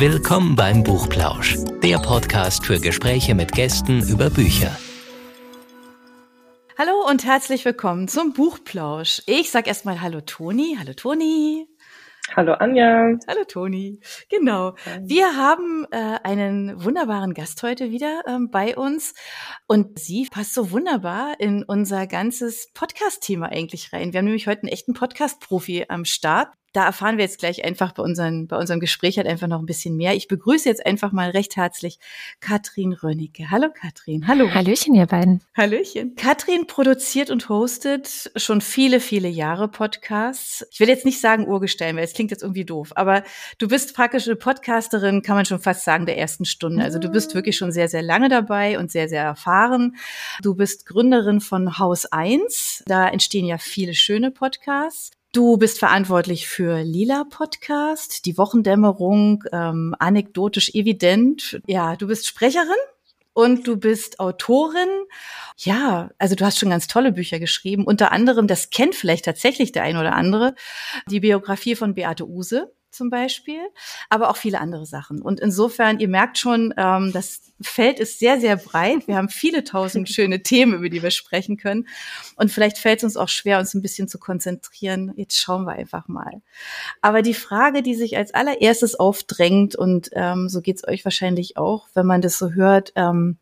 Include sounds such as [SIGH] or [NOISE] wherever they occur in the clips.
Willkommen beim Buchplausch, der Podcast für Gespräche mit Gästen über Bücher. Hallo und herzlich willkommen zum Buchplausch. Ich sag erstmal Hallo Toni. Hallo Toni. Hallo Anja. Hallo Toni. Genau. Wir haben äh, einen wunderbaren Gast heute wieder ähm, bei uns und sie passt so wunderbar in unser ganzes Podcast-Thema eigentlich rein. Wir haben nämlich heute einen echten Podcast-Profi am Start da erfahren wir jetzt gleich einfach bei, unseren, bei unserem Gespräch halt einfach noch ein bisschen mehr. Ich begrüße jetzt einfach mal recht herzlich Katrin Rönnecke. Hallo Katrin, hallo. Hallöchen, ihr beiden. Hallöchen. Katrin produziert und hostet schon viele, viele Jahre Podcasts. Ich will jetzt nicht sagen Urgestein, weil es klingt jetzt irgendwie doof, aber du bist praktisch eine Podcasterin, kann man schon fast sagen, der ersten Stunde. Also du bist wirklich schon sehr, sehr lange dabei und sehr, sehr erfahren. Du bist Gründerin von Haus 1. Da entstehen ja viele schöne Podcasts. Du bist verantwortlich für Lila Podcast, die Wochendämmerung, ähm, anekdotisch evident. Ja, du bist Sprecherin und du bist Autorin. Ja, also du hast schon ganz tolle Bücher geschrieben. Unter anderem, das kennt vielleicht tatsächlich der ein oder andere, die Biografie von Beate Use zum Beispiel, aber auch viele andere Sachen. Und insofern, ihr merkt schon, ähm, das Feld ist sehr, sehr breit. Wir haben viele tausend [LAUGHS] schöne Themen, über die wir sprechen können. Und vielleicht fällt es uns auch schwer, uns ein bisschen zu konzentrieren. Jetzt schauen wir einfach mal. Aber die Frage, die sich als allererstes aufdrängt, und ähm, so geht's euch wahrscheinlich auch, wenn man das so hört, ähm,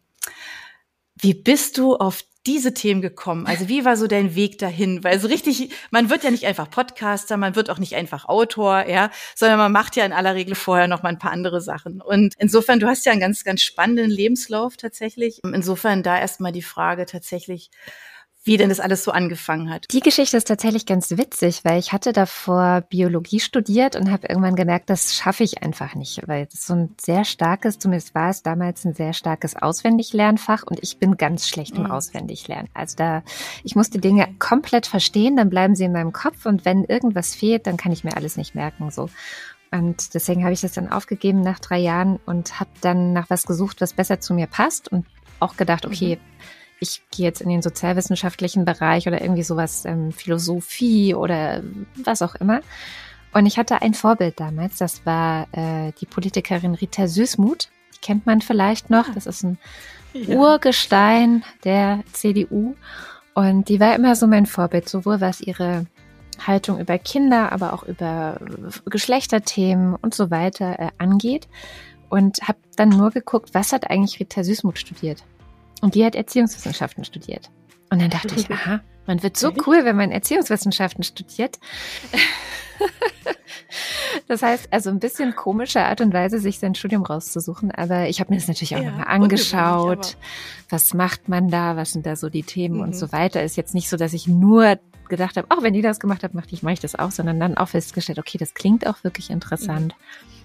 wie bist du auf diese Themen gekommen? Also wie war so dein Weg dahin? Weil so richtig, man wird ja nicht einfach Podcaster, man wird auch nicht einfach Autor, ja, sondern man macht ja in aller Regel vorher noch mal ein paar andere Sachen. Und insofern, du hast ja einen ganz, ganz spannenden Lebenslauf tatsächlich. Insofern da erstmal die Frage tatsächlich, wie denn das alles so angefangen hat. Die Geschichte ist tatsächlich ganz witzig, weil ich hatte davor Biologie studiert und habe irgendwann gemerkt, das schaffe ich einfach nicht, weil es so ein sehr starkes, zumindest war es damals ein sehr starkes Auswendiglernfach und ich bin ganz schlecht im mhm. Auswendiglernen. Also da, ich muss die Dinge komplett verstehen, dann bleiben sie in meinem Kopf und wenn irgendwas fehlt, dann kann ich mir alles nicht merken, so. Und deswegen habe ich das dann aufgegeben nach drei Jahren und habe dann nach was gesucht, was besser zu mir passt und auch gedacht, okay, mhm ich gehe jetzt in den sozialwissenschaftlichen Bereich oder irgendwie sowas, ähm, Philosophie oder was auch immer. Und ich hatte ein Vorbild damals, das war äh, die Politikerin Rita Süßmuth. Die kennt man vielleicht noch. Das ist ein ja. Urgestein der CDU. Und die war immer so mein Vorbild, sowohl was ihre Haltung über Kinder, aber auch über Geschlechterthemen und so weiter äh, angeht. Und habe dann nur geguckt, was hat eigentlich Rita Süßmuth studiert? Und die hat Erziehungswissenschaften studiert. Und dann dachte ich, [LAUGHS] aha, man wird so cool, wenn man Erziehungswissenschaften studiert. [LAUGHS] Das heißt, also ein bisschen komische Art und Weise, sich sein Studium rauszusuchen. Aber ich habe mir das natürlich auch ja, nochmal angeschaut. Was macht man da? Was sind da so die Themen mhm. und so weiter? Ist jetzt nicht so, dass ich nur gedacht habe, auch wenn die das gemacht hat, mache ich, mach ich das auch, sondern dann auch festgestellt, okay, das klingt auch wirklich interessant. Mhm.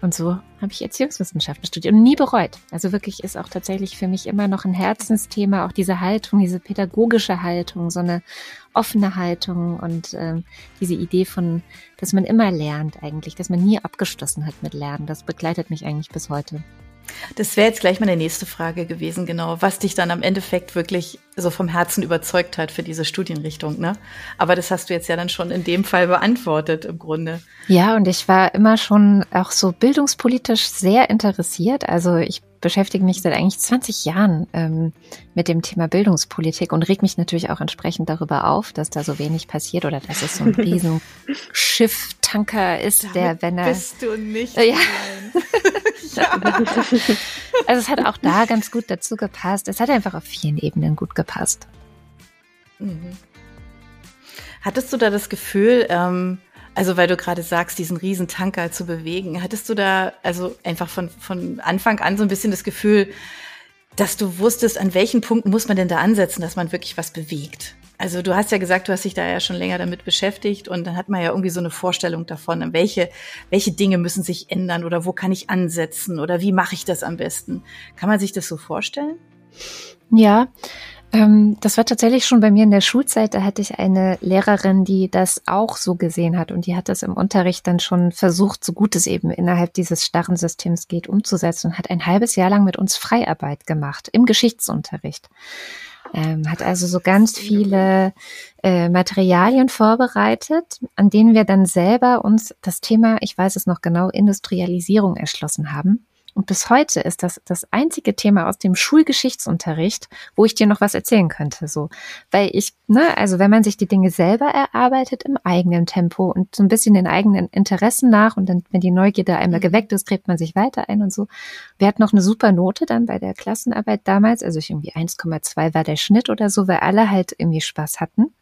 Und so habe ich Erziehungswissenschaften studiert und nie bereut. Also wirklich ist auch tatsächlich für mich immer noch ein Herzensthema, auch diese Haltung, diese pädagogische Haltung, so eine offene Haltung und ähm, diese Idee von, dass man immer lernt eigentlich, dass man nie abgeschlossen hat mit Lernen. Das begleitet mich eigentlich bis heute. Das wäre jetzt gleich meine nächste Frage gewesen, genau, was dich dann am Endeffekt wirklich so vom Herzen überzeugt hat für diese Studienrichtung, ne? Aber das hast du jetzt ja dann schon in dem Fall beantwortet im Grunde. Ja, und ich war immer schon auch so bildungspolitisch sehr interessiert. Also ich beschäftige mich seit eigentlich 20 Jahren ähm, mit dem Thema Bildungspolitik und reg mich natürlich auch entsprechend darüber auf, dass da so wenig passiert oder dass es so ein [LAUGHS] Riesenschiff-Tanker ist, Damit der, wenn er. Bist du nicht. Ja. ja. [LAUGHS] [LAUGHS] Also es hat auch da ganz gut dazu gepasst. Es hat einfach auf vielen Ebenen gut gepasst. Mhm. Hattest du da das Gefühl, ähm, also weil du gerade sagst, diesen riesen Tanker zu bewegen, hattest du da also einfach von, von Anfang an so ein bisschen das Gefühl, dass du wusstest, an welchen Punkten muss man denn da ansetzen, dass man wirklich was bewegt? Also du hast ja gesagt, du hast dich da ja schon länger damit beschäftigt und dann hat man ja irgendwie so eine Vorstellung davon, welche, welche Dinge müssen sich ändern oder wo kann ich ansetzen oder wie mache ich das am besten? Kann man sich das so vorstellen? Ja, das war tatsächlich schon bei mir in der Schulzeit. Da hatte ich eine Lehrerin, die das auch so gesehen hat und die hat das im Unterricht dann schon versucht, so gut es eben innerhalb dieses starren Systems geht, umzusetzen und hat ein halbes Jahr lang mit uns Freiarbeit gemacht im Geschichtsunterricht. Ähm, hat also so ganz viele äh, Materialien vorbereitet, an denen wir dann selber uns das Thema, ich weiß es noch genau, Industrialisierung erschlossen haben. Und bis heute ist das das einzige Thema aus dem Schulgeschichtsunterricht, wo ich dir noch was erzählen könnte. So, weil ich, ne, also wenn man sich die Dinge selber erarbeitet im eigenen Tempo und so ein bisschen den eigenen Interessen nach und dann, wenn die Neugierde einmal mhm. geweckt ist, gräbt man sich weiter ein und so. Wir hatten noch eine super Note dann bei der Klassenarbeit damals, also ich irgendwie 1,2 war der Schnitt oder so, weil alle halt irgendwie Spaß hatten.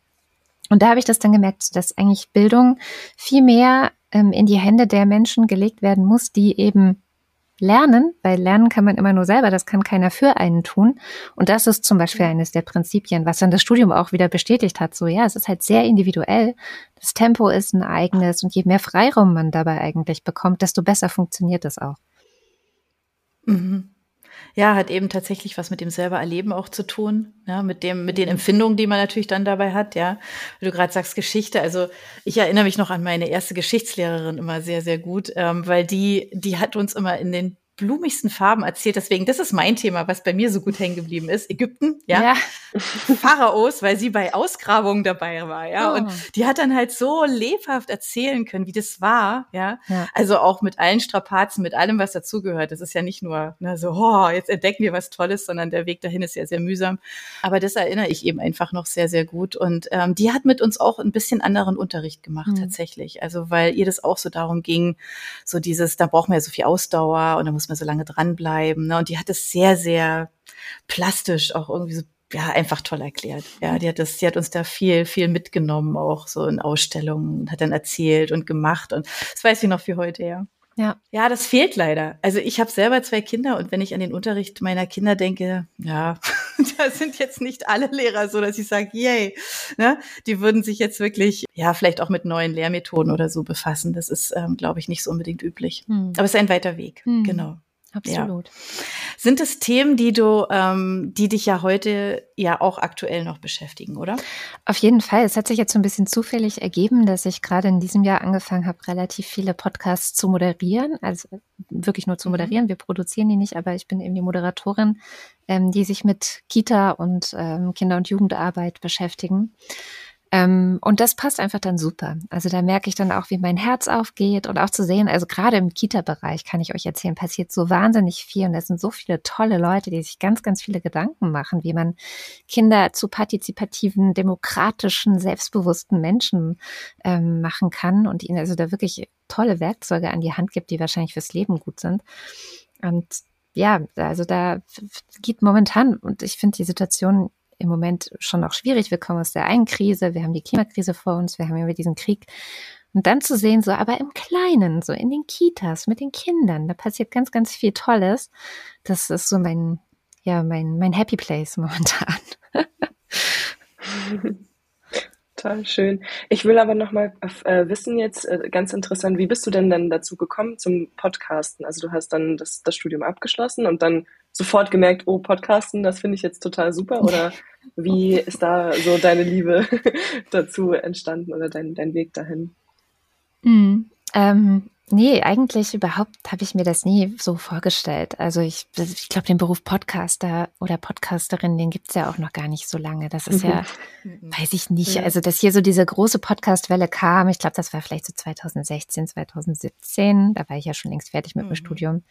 Und da habe ich das dann gemerkt, dass eigentlich Bildung viel mehr ähm, in die Hände der Menschen gelegt werden muss, die eben lernen, weil lernen kann man immer nur selber, das kann keiner für einen tun. Und das ist zum Beispiel eines der Prinzipien, was dann das Studium auch wieder bestätigt hat. So, ja, es ist halt sehr individuell. Das Tempo ist ein eigenes und je mehr Freiraum man dabei eigentlich bekommt, desto besser funktioniert es auch. Mhm. Ja, hat eben tatsächlich was mit dem selber Erleben auch zu tun, ja, mit dem, mit den Empfindungen, die man natürlich dann dabei hat, ja. Wie du gerade sagst, Geschichte. Also ich erinnere mich noch an meine erste Geschichtslehrerin immer sehr, sehr gut, ähm, weil die, die hat uns immer in den blumigsten Farben erzählt. Deswegen, das ist mein Thema, was bei mir so gut hängen geblieben ist. Ägypten, ja. ja. [LAUGHS] Pharaos, weil sie bei Ausgrabungen dabei war, ja. Oh. Und die hat dann halt so lebhaft erzählen können, wie das war, ja? ja. Also auch mit allen Strapazen, mit allem, was dazugehört. Das ist ja nicht nur ne, so, oh, jetzt entdecken wir was Tolles, sondern der Weg dahin ist ja sehr mühsam. Aber das erinnere ich eben einfach noch sehr, sehr gut. Und ähm, die hat mit uns auch ein bisschen anderen Unterricht gemacht, mhm. tatsächlich. Also weil ihr das auch so darum ging, so dieses, da braucht man ja so viel Ausdauer und da muss muss man so lange dranbleiben. Ne? Und die hat es sehr, sehr plastisch auch irgendwie so ja, einfach toll erklärt. Ja, die hat das, die hat uns da viel, viel mitgenommen, auch so in Ausstellungen, hat dann erzählt und gemacht und das weiß ich noch wie heute, ja. Ja. Ja, das fehlt leider. Also ich habe selber zwei Kinder und wenn ich an den Unterricht meiner Kinder denke, ja, [LAUGHS] da sind jetzt nicht alle Lehrer so, dass ich sage, yay. Ne? Die würden sich jetzt wirklich, ja, vielleicht auch mit neuen Lehrmethoden oder so befassen. Das ist, ähm, glaube ich, nicht so unbedingt üblich. Hm. Aber es ist ein weiter Weg, hm. genau. Absolut. Ja. Sind es Themen, die du, ähm, die dich ja heute ja auch aktuell noch beschäftigen, oder? Auf jeden Fall. Es hat sich jetzt so ein bisschen zufällig ergeben, dass ich gerade in diesem Jahr angefangen habe, relativ viele Podcasts zu moderieren. Also wirklich nur zu mhm. moderieren. Wir produzieren die nicht, aber ich bin eben die Moderatorin, ähm, die sich mit Kita und ähm, Kinder- und Jugendarbeit beschäftigen. Ähm, und das passt einfach dann super. Also da merke ich dann auch, wie mein Herz aufgeht und auch zu sehen, also gerade im Kita-Bereich kann ich euch erzählen, passiert so wahnsinnig viel und es sind so viele tolle Leute, die sich ganz, ganz viele Gedanken machen, wie man Kinder zu partizipativen, demokratischen, selbstbewussten Menschen ähm, machen kann und ihnen also da wirklich tolle Werkzeuge an die Hand gibt, die wahrscheinlich fürs Leben gut sind. Und ja, also da geht momentan, und ich finde die Situation im Moment schon auch schwierig. Wir kommen aus der einen Krise, wir haben die Klimakrise vor uns, wir haben immer diesen Krieg. Und dann zu sehen, so aber im Kleinen, so in den Kitas mit den Kindern, da passiert ganz, ganz viel Tolles. Das ist so mein, ja, mein, mein Happy Place momentan. [LAUGHS] Total schön. Ich will aber noch mal äh, wissen jetzt, äh, ganz interessant, wie bist du denn dann dazu gekommen zum Podcasten? Also du hast dann das, das Studium abgeschlossen und dann sofort gemerkt, oh, Podcasten, das finde ich jetzt total super? Oder wie ist da so deine Liebe [LAUGHS] dazu entstanden oder dein, dein Weg dahin? Mhm. Ähm, Nee, eigentlich überhaupt habe ich mir das nie so vorgestellt. Also ich, ich glaube, den Beruf Podcaster oder Podcasterin, den gibt's ja auch noch gar nicht so lange. Das ist ja, mhm. weiß ich nicht. Ja. Also dass hier so diese große Podcastwelle kam, ich glaube, das war vielleicht so 2016, 2017. Da war ich ja schon längst fertig mit mhm. dem Studium.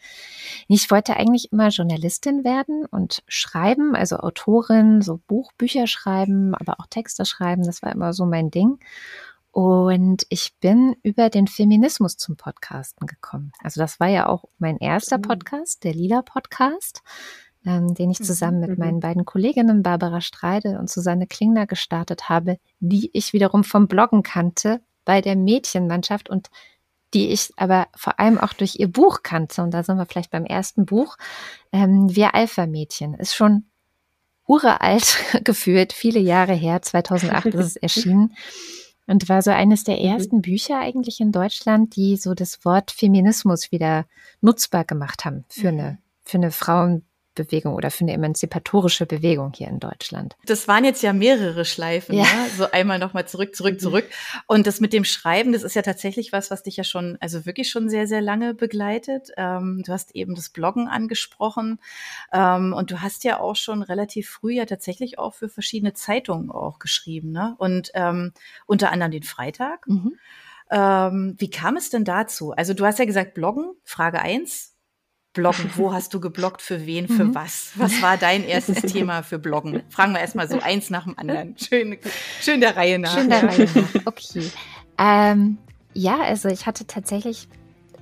Ich wollte eigentlich immer Journalistin werden und schreiben, also Autorin, so Buchbücher schreiben, aber auch Texte schreiben. Das war immer so mein Ding. Und ich bin über den Feminismus zum Podcasten gekommen. Also das war ja auch mein erster mhm. Podcast, der Lila Podcast, ähm, den ich mhm, zusammen mit mhm. meinen beiden Kolleginnen Barbara Streide und Susanne Klingner gestartet habe, die ich wiederum vom Bloggen kannte bei der Mädchenmannschaft und die ich aber vor allem auch durch ihr Buch kannte. Und da sind wir vielleicht beim ersten Buch. Ähm, Wir Alpha-Mädchen ist schon uralt [LAUGHS] gefühlt, viele Jahre her, [LAUGHS] 2008 ist es erschienen. Und war so eines der mhm. ersten Bücher eigentlich in Deutschland, die so das Wort Feminismus wieder nutzbar gemacht haben für eine, für eine Frauen, Frauenbewegung oder für eine emanzipatorische Bewegung hier in Deutschland. Das waren jetzt ja mehrere Schleifen, ja. Ne? so einmal nochmal zurück, zurück, mhm. zurück. Und das mit dem Schreiben, das ist ja tatsächlich was, was dich ja schon, also wirklich schon sehr, sehr lange begleitet. Ähm, du hast eben das Bloggen angesprochen ähm, und du hast ja auch schon relativ früh ja tatsächlich auch für verschiedene Zeitungen auch geschrieben, ne? Und ähm, unter anderem den Freitag. Mhm. Ähm, wie kam es denn dazu? Also du hast ja gesagt, bloggen, Frage eins. Bloggen, [LAUGHS] wo hast du gebloggt, für wen, für mhm. was? Was war dein erstes Thema für Bloggen? Fragen wir erstmal so eins nach dem anderen. [LAUGHS] Schön, schön der Reihe nach. Schön der Reihe nach, okay. Ähm, ja, also ich hatte tatsächlich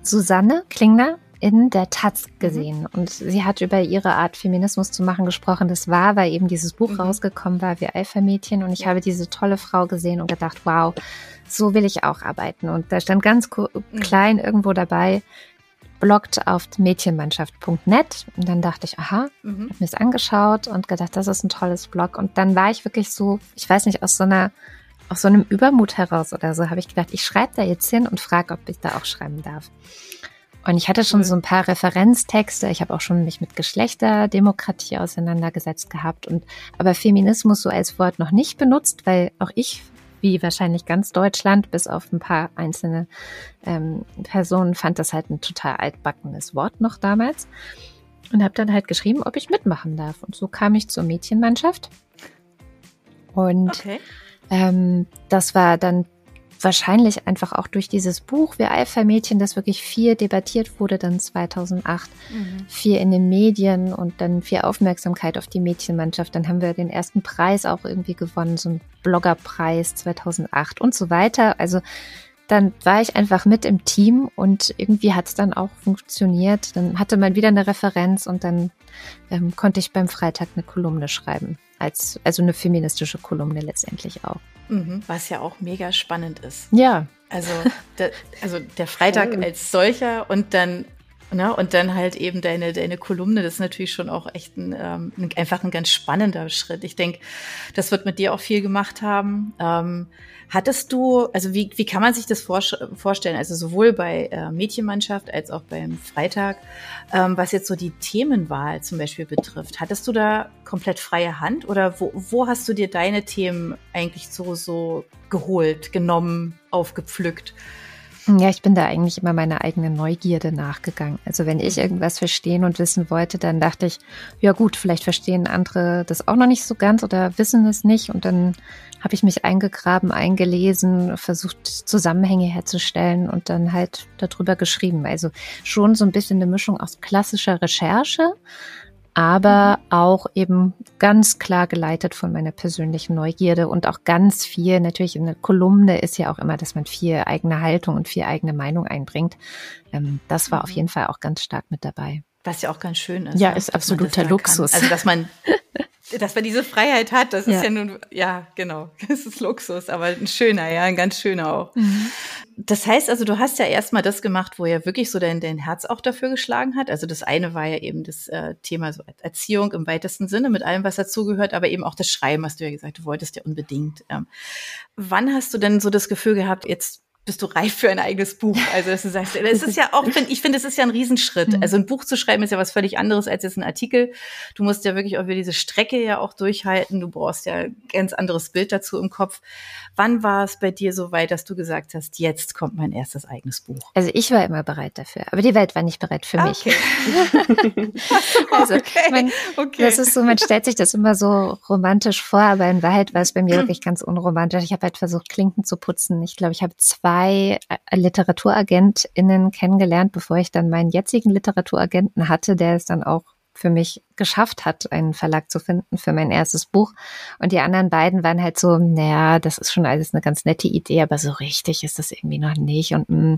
Susanne Klingner in der Taz mhm. gesehen mhm. und sie hat über ihre Art Feminismus zu machen gesprochen. Das war, weil eben dieses Buch mhm. rausgekommen war, Wir Alpha-Mädchen und ich ja. habe diese tolle Frau gesehen und gedacht, wow, so will ich auch arbeiten. Und da stand ganz mhm. klein irgendwo dabei, bloggt auf mädchenmannschaft.net. Und dann dachte ich, aha, mhm. hab mir es angeschaut und gedacht, das ist ein tolles Blog. Und dann war ich wirklich so, ich weiß nicht, aus so einer, aus so einem Übermut heraus oder so, habe ich gedacht, ich schreibe da jetzt hin und frage, ob ich da auch schreiben darf. Und ich hatte schon so ein paar Referenztexte. Ich habe auch schon mich mit Geschlechterdemokratie auseinandergesetzt gehabt und aber Feminismus so als Wort noch nicht benutzt, weil auch ich wie wahrscheinlich ganz Deutschland, bis auf ein paar einzelne ähm, Personen, fand das halt ein total altbackenes Wort noch damals. Und habe dann halt geschrieben, ob ich mitmachen darf. Und so kam ich zur Mädchenmannschaft. Und okay. ähm, das war dann wahrscheinlich einfach auch durch dieses Buch Wir Alpha-Mädchen, das wirklich viel debattiert wurde, dann 2008, mhm. viel in den Medien und dann viel Aufmerksamkeit auf die Mädchenmannschaft. Dann haben wir den ersten Preis auch irgendwie gewonnen, so ein Bloggerpreis 2008 und so weiter. Also dann war ich einfach mit im Team und irgendwie hat es dann auch funktioniert. Dann hatte man wieder eine Referenz und dann ähm, konnte ich beim Freitag eine Kolumne schreiben. Als, also eine feministische Kolumne letztendlich auch. Mhm, was ja auch mega spannend ist. Ja. Also, der, also der Freitag [LAUGHS] als solcher und dann Ne? Und dann halt eben deine, deine Kolumne, das ist natürlich schon auch echt ein, ähm, einfach ein ganz spannender Schritt. Ich denke, das wird mit dir auch viel gemacht haben. Ähm, hattest du, also wie, wie kann man sich das vorstellen? Also sowohl bei äh, Mädchenmannschaft als auch beim Freitag, ähm, was jetzt so die Themenwahl zum Beispiel betrifft. Hattest du da komplett freie Hand oder wo, wo hast du dir deine Themen eigentlich so, so geholt, genommen, aufgepflückt? Ja, ich bin da eigentlich immer meiner eigenen Neugierde nachgegangen. Also wenn ich irgendwas verstehen und wissen wollte, dann dachte ich, ja gut, vielleicht verstehen andere das auch noch nicht so ganz oder wissen es nicht. Und dann habe ich mich eingegraben, eingelesen, versucht Zusammenhänge herzustellen und dann halt darüber geschrieben. Also schon so ein bisschen eine Mischung aus klassischer Recherche, aber auch eben ganz klar geleitet von meiner persönlichen Neugierde und auch ganz viel, natürlich in der Kolumne ist ja auch immer, dass man viel eigene Haltung und viel eigene Meinung einbringt. Ähm, das war auf mhm. jeden Fall auch ganz stark mit dabei. Was ja auch ganz schön ist. Ja, ne? ist absoluter Luxus. Kann. Also, dass man, [LAUGHS] dass man diese Freiheit hat, das ja. ist ja nun, ja, genau, [LAUGHS] das ist Luxus, aber ein schöner, ja, ein ganz schöner auch. Mhm. Das heißt also, du hast ja erstmal das gemacht, wo ja wirklich so dein, dein Herz auch dafür geschlagen hat. Also das eine war ja eben das äh, Thema so Erziehung im weitesten Sinne mit allem, was dazugehört, aber eben auch das Schreiben, hast du ja gesagt, du wolltest ja unbedingt. Ähm, wann hast du denn so das Gefühl gehabt, jetzt bist du reif für ein eigenes Buch. Also dass du sagst, es ist ja auch, ich finde, es ist ja ein Riesenschritt. Mhm. Also ein Buch zu schreiben ist ja was völlig anderes als jetzt ein Artikel. Du musst ja wirklich auch wieder diese Strecke ja auch durchhalten. Du brauchst ja ein ganz anderes Bild dazu im Kopf. Wann war es bei dir so weit, dass du gesagt hast, jetzt kommt mein erstes eigenes Buch? Also ich war immer bereit dafür, aber die Welt war nicht bereit für mich. Okay. [LAUGHS] also okay. Man, okay. das ist so, man stellt sich das immer so romantisch vor, aber in Wahrheit war es bei mir wirklich ganz unromantisch. Ich habe halt versucht, Klinken zu putzen. Ich glaube, ich habe zwei zwei äh, LiteraturagentInnen kennengelernt, bevor ich dann meinen jetzigen Literaturagenten hatte, der es dann auch für mich geschafft hat, einen Verlag zu finden für mein erstes Buch. Und die anderen beiden waren halt so, naja, das ist schon alles eine ganz nette Idee, aber so richtig ist das irgendwie noch nicht. Und mm,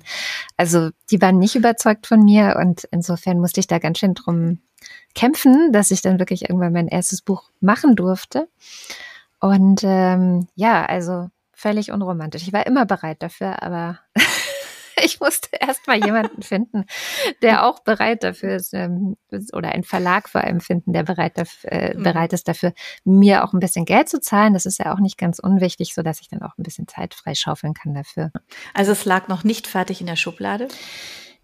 also die waren nicht überzeugt von mir und insofern musste ich da ganz schön drum kämpfen, dass ich dann wirklich irgendwann mein erstes Buch machen durfte. Und ähm, ja, also völlig unromantisch. Ich war immer bereit dafür, aber [LAUGHS] ich musste erst mal jemanden [LAUGHS] finden, der auch bereit dafür ist, ähm, oder einen Verlag vor allem finden, der bereit, dafür, äh, mhm. bereit ist dafür, mir auch ein bisschen Geld zu zahlen. Das ist ja auch nicht ganz unwichtig, so dass ich dann auch ein bisschen Zeit freischaufeln kann dafür. Also es lag noch nicht fertig in der Schublade?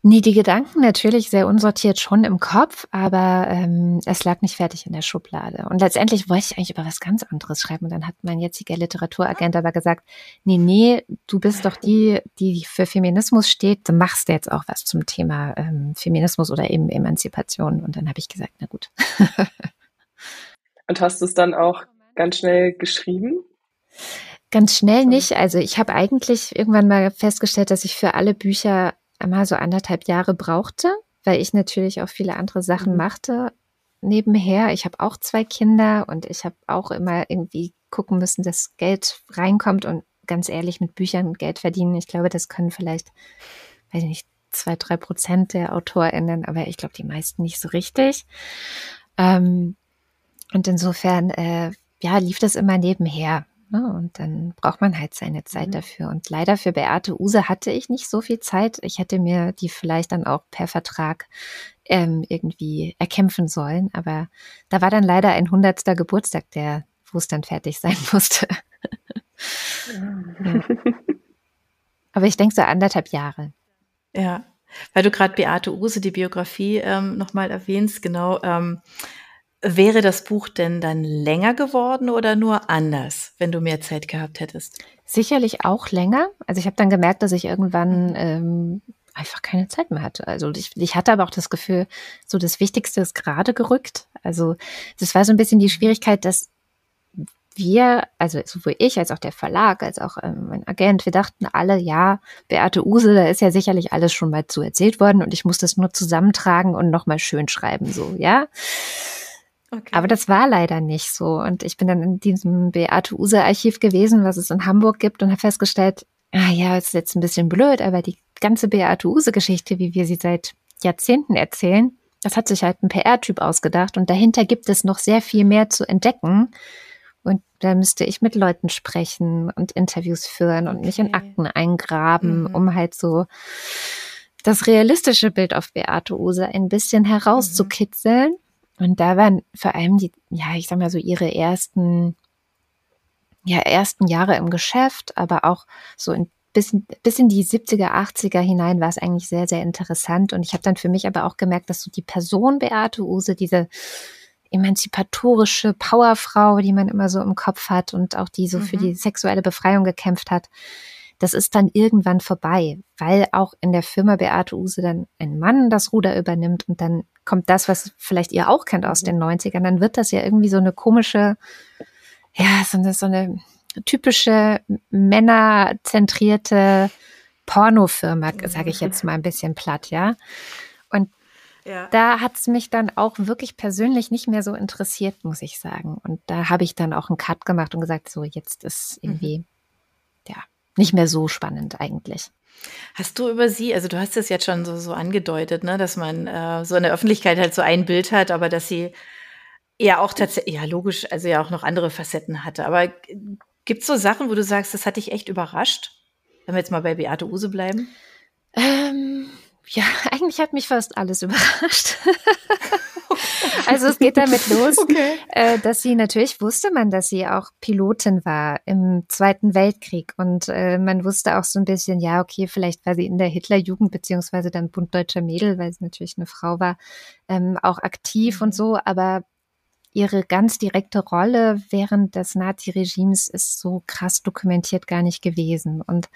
Nee, die Gedanken natürlich sehr unsortiert schon im Kopf, aber ähm, es lag nicht fertig in der Schublade. Und letztendlich wollte ich eigentlich über was ganz anderes schreiben. Und dann hat mein jetziger Literaturagent aber gesagt, nee, nee, du bist doch die, die für Feminismus steht, du machst jetzt auch was zum Thema ähm, Feminismus oder eben Emanzipation. Und dann habe ich gesagt, na gut. [LAUGHS] Und hast du es dann auch ganz schnell geschrieben? Ganz schnell nicht. Also ich habe eigentlich irgendwann mal festgestellt, dass ich für alle Bücher einmal so anderthalb Jahre brauchte, weil ich natürlich auch viele andere Sachen mhm. machte nebenher. Ich habe auch zwei Kinder und ich habe auch immer irgendwie gucken müssen, dass Geld reinkommt und ganz ehrlich mit Büchern Geld verdienen. Ich glaube, das können vielleicht, weiß ich nicht, zwei, drei Prozent der AutorInnen, aber ich glaube, die meisten nicht so richtig. Ähm, und insofern, äh, ja, lief das immer nebenher. Ne? Und dann braucht man halt seine Zeit mhm. dafür. Und leider für Beate Use hatte ich nicht so viel Zeit. Ich hätte mir die vielleicht dann auch per Vertrag ähm, irgendwie erkämpfen sollen. Aber da war dann leider ein hundertster Geburtstag, der, wo es dann fertig sein [LAUGHS] musste. ja. Aber ich denke so anderthalb Jahre. Ja, weil du gerade Beate Use, die Biografie ähm, nochmal erwähnst, genau. Ähm, Wäre das Buch denn dann länger geworden oder nur anders, wenn du mehr Zeit gehabt hättest? Sicherlich auch länger. Also ich habe dann gemerkt, dass ich irgendwann mhm. ähm, einfach keine Zeit mehr hatte. Also ich, ich hatte aber auch das Gefühl, so das Wichtigste ist gerade gerückt. Also das war so ein bisschen die Schwierigkeit, dass wir, also sowohl ich als auch der Verlag, als auch ähm, mein Agent, wir dachten alle, ja, Beate Use, da ist ja sicherlich alles schon mal zu erzählt worden und ich muss das nur zusammentragen und nochmal schön schreiben, so, ja. Okay. Aber das war leider nicht so. Und ich bin dann in diesem Beate Use Archiv gewesen, was es in Hamburg gibt und habe festgestellt, ah ja, ist jetzt ein bisschen blöd, aber die ganze Beate Use Geschichte, wie wir sie seit Jahrzehnten erzählen, das hat sich halt ein PR-Typ ausgedacht und dahinter gibt es noch sehr viel mehr zu entdecken. Und da müsste ich mit Leuten sprechen und Interviews führen und okay. mich in Akten eingraben, mhm. um halt so das realistische Bild auf Beate Use ein bisschen herauszukitzeln. Und da waren vor allem die, ja, ich sag mal so ihre ersten, ja, ersten Jahre im Geschäft, aber auch so in bis, bis in die 70er, 80er hinein war es eigentlich sehr, sehr interessant. Und ich habe dann für mich aber auch gemerkt, dass so die Person Beate Use, diese emanzipatorische Powerfrau, die man immer so im Kopf hat und auch die so mhm. für die sexuelle Befreiung gekämpft hat, das ist dann irgendwann vorbei, weil auch in der Firma Beate Use dann ein Mann das Ruder übernimmt und dann kommt das, was vielleicht ihr auch kennt aus den 90ern, dann wird das ja irgendwie so eine komische, ja, so eine, so eine typische männerzentrierte Pornofirma, sage ich jetzt mal ein bisschen platt, ja. Und ja. da hat es mich dann auch wirklich persönlich nicht mehr so interessiert, muss ich sagen. Und da habe ich dann auch einen Cut gemacht und gesagt, so jetzt ist irgendwie, mhm. ja, nicht mehr so spannend eigentlich. Hast du über sie, also du hast es jetzt schon so, so angedeutet, ne, dass man äh, so in der Öffentlichkeit halt so ein Bild hat, aber dass sie ja auch tatsächlich, ja logisch, also ja auch noch andere Facetten hatte. Aber gibt es so Sachen, wo du sagst, das hat dich echt überrascht? Wenn wir jetzt mal bei Beate Use bleiben. Ähm, ja, [LAUGHS] eigentlich hat mich fast alles [LAUGHS] überrascht. Also es geht damit los, okay. äh, dass sie natürlich wusste man, dass sie auch Pilotin war im Zweiten Weltkrieg und äh, man wusste auch so ein bisschen, ja okay, vielleicht war sie in der Hitlerjugend beziehungsweise dann Bund Deutscher Mädel, weil sie natürlich eine Frau war, ähm, auch aktiv mhm. und so, aber ihre ganz direkte Rolle während des Nazi-Regimes ist so krass dokumentiert gar nicht gewesen und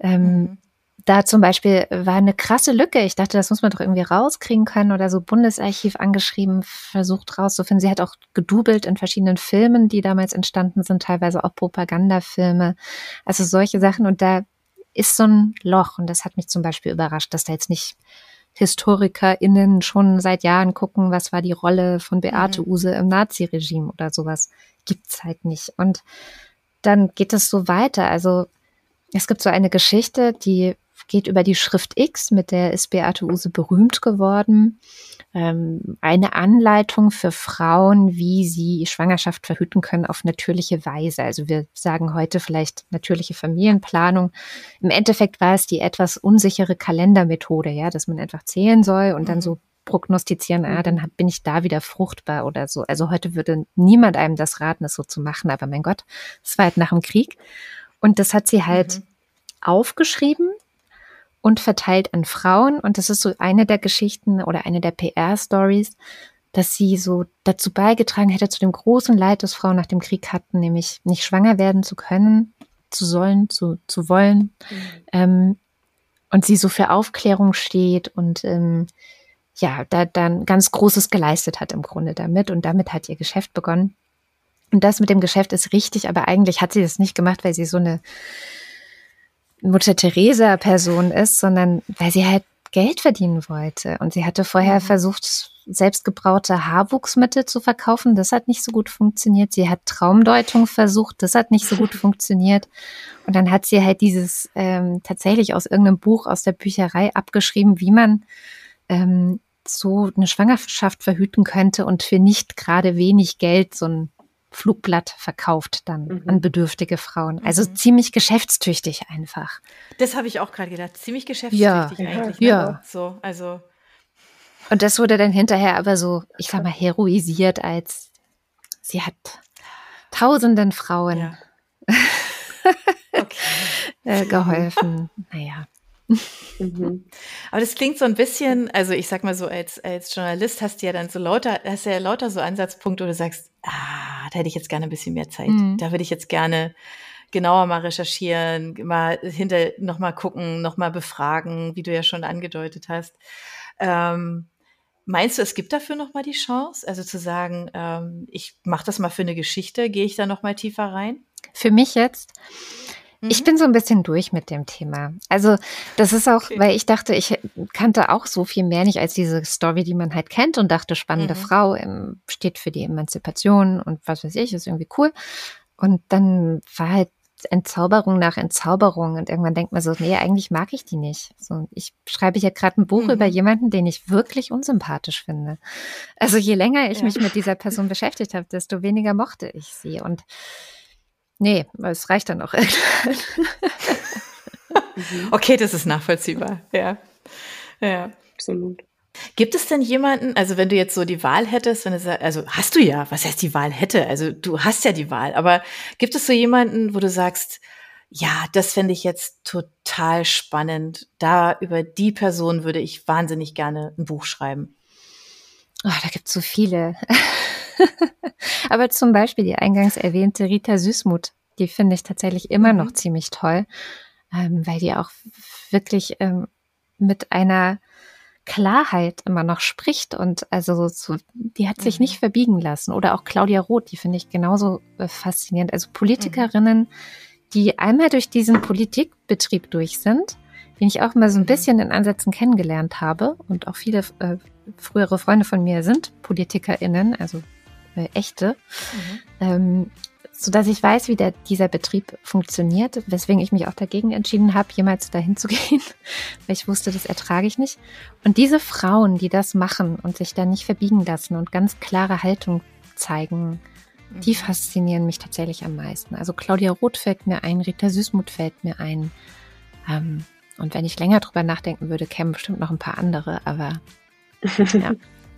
ähm, mhm da zum Beispiel war eine krasse Lücke. Ich dachte, das muss man doch irgendwie rauskriegen können oder so Bundesarchiv angeschrieben, versucht rauszufinden. Sie hat auch gedoubelt in verschiedenen Filmen, die damals entstanden sind, teilweise auch Propagandafilme. Also solche Sachen. Und da ist so ein Loch. Und das hat mich zum Beispiel überrascht, dass da jetzt nicht HistorikerInnen schon seit Jahren gucken, was war die Rolle von Beate mhm. Use im Naziregime oder sowas. Gibt's halt nicht. Und dann geht es so weiter. Also es gibt so eine Geschichte, die geht über die Schrift X, mit der ist Beate Use berühmt geworden. Ähm, eine Anleitung für Frauen, wie sie Schwangerschaft verhüten können auf natürliche Weise. Also wir sagen heute vielleicht natürliche Familienplanung. Im Endeffekt war es die etwas unsichere Kalendermethode, ja, dass man einfach zählen soll und dann mhm. so prognostizieren, ah, dann bin ich da wieder fruchtbar oder so. Also heute würde niemand einem das raten, das so zu machen, aber mein Gott, es war halt nach dem Krieg. Und das hat sie halt mhm. aufgeschrieben und verteilt an Frauen. Und das ist so eine der Geschichten oder eine der PR-Stories, dass sie so dazu beigetragen hätte zu dem großen Leid, das Frauen nach dem Krieg hatten, nämlich nicht schwanger werden zu können, zu sollen, zu, zu wollen. Mhm. Ähm, und sie so für Aufklärung steht und ähm, ja, da dann ganz Großes geleistet hat im Grunde damit. Und damit hat ihr Geschäft begonnen. Und das mit dem Geschäft ist richtig, aber eigentlich hat sie das nicht gemacht, weil sie so eine Mutter Teresa Person ist, sondern weil sie halt Geld verdienen wollte. Und sie hatte vorher mhm. versucht, selbstgebraute Haarwuchsmittel zu verkaufen. Das hat nicht so gut funktioniert. Sie hat Traumdeutung versucht. Das hat nicht so gut [LAUGHS] funktioniert. Und dann hat sie halt dieses ähm, tatsächlich aus irgendeinem Buch aus der Bücherei abgeschrieben, wie man ähm, so eine Schwangerschaft verhüten könnte und für nicht gerade wenig Geld so ein Flugblatt verkauft dann mhm. an bedürftige Frauen. Also mhm. ziemlich geschäftstüchtig einfach. Das habe ich auch gerade gedacht. Ziemlich geschäftstüchtig ja. eigentlich. Ne? Ja. So, also. Und das wurde dann hinterher aber so, ich sag mal, heroisiert als sie hat tausenden Frauen ja. [LAUGHS] okay. äh, geholfen. Naja. Mhm. [LAUGHS] Aber das klingt so ein bisschen, also ich sag mal so, als, als Journalist hast du ja dann so lauter, hast du ja lauter so Ansatzpunkte, wo du sagst, ah, da hätte ich jetzt gerne ein bisschen mehr Zeit. Mhm. Da würde ich jetzt gerne genauer mal recherchieren, mal hinter noch mal gucken, noch mal befragen, wie du ja schon angedeutet hast. Ähm, meinst du, es gibt dafür noch mal die Chance, also zu sagen, ähm, ich mache das mal für eine Geschichte, gehe ich da noch mal tiefer rein? Für mich jetzt ich mhm. bin so ein bisschen durch mit dem Thema. Also das ist auch, okay. weil ich dachte, ich kannte auch so viel mehr nicht als diese Story, die man halt kennt und dachte, spannende mhm. Frau ähm, steht für die Emanzipation und was weiß ich, ist irgendwie cool. Und dann war halt Entzauberung nach Entzauberung und irgendwann denkt man so, nee, eigentlich mag ich die nicht. So, ich schreibe hier gerade ein Buch mhm. über jemanden, den ich wirklich unsympathisch finde. Also je länger ich ja. mich mit dieser Person beschäftigt habe, desto weniger mochte ich sie und Nee, es reicht dann auch. [LAUGHS] okay, das ist nachvollziehbar. Ja. Ja. Absolut. Gibt es denn jemanden, also wenn du jetzt so die Wahl hättest, wenn du also hast du ja, was heißt die Wahl hätte? Also du hast ja die Wahl, aber gibt es so jemanden, wo du sagst, ja, das fände ich jetzt total spannend. Da über die Person würde ich wahnsinnig gerne ein Buch schreiben. Oh, da gibt es so viele. [LAUGHS] Aber zum Beispiel die eingangs erwähnte Rita Süßmuth, die finde ich tatsächlich immer noch mhm. ziemlich toll, ähm, weil die auch wirklich ähm, mit einer Klarheit immer noch spricht und also so, die hat sich mhm. nicht verbiegen lassen. Oder auch Claudia Roth, die finde ich genauso äh, faszinierend. Also Politikerinnen, mhm. die einmal durch diesen Politikbetrieb durch sind, den ich auch mal so ein mhm. bisschen in Ansätzen kennengelernt habe und auch viele äh, frühere Freunde von mir sind PolitikerInnen, also äh, echte, mhm. ähm, so dass ich weiß, wie der, dieser Betrieb funktioniert, weswegen ich mich auch dagegen entschieden habe, jemals dahin zu gehen, [LAUGHS] weil ich wusste, das ertrage ich nicht. Und diese Frauen, die das machen und sich da nicht verbiegen lassen und ganz klare Haltung zeigen, mhm. die faszinieren mich tatsächlich am meisten. Also Claudia Roth fällt mir ein, Rita Süßmuth fällt mir ein. Ähm, und wenn ich länger drüber nachdenken würde, kämen bestimmt noch ein paar andere, aber [LAUGHS] ja.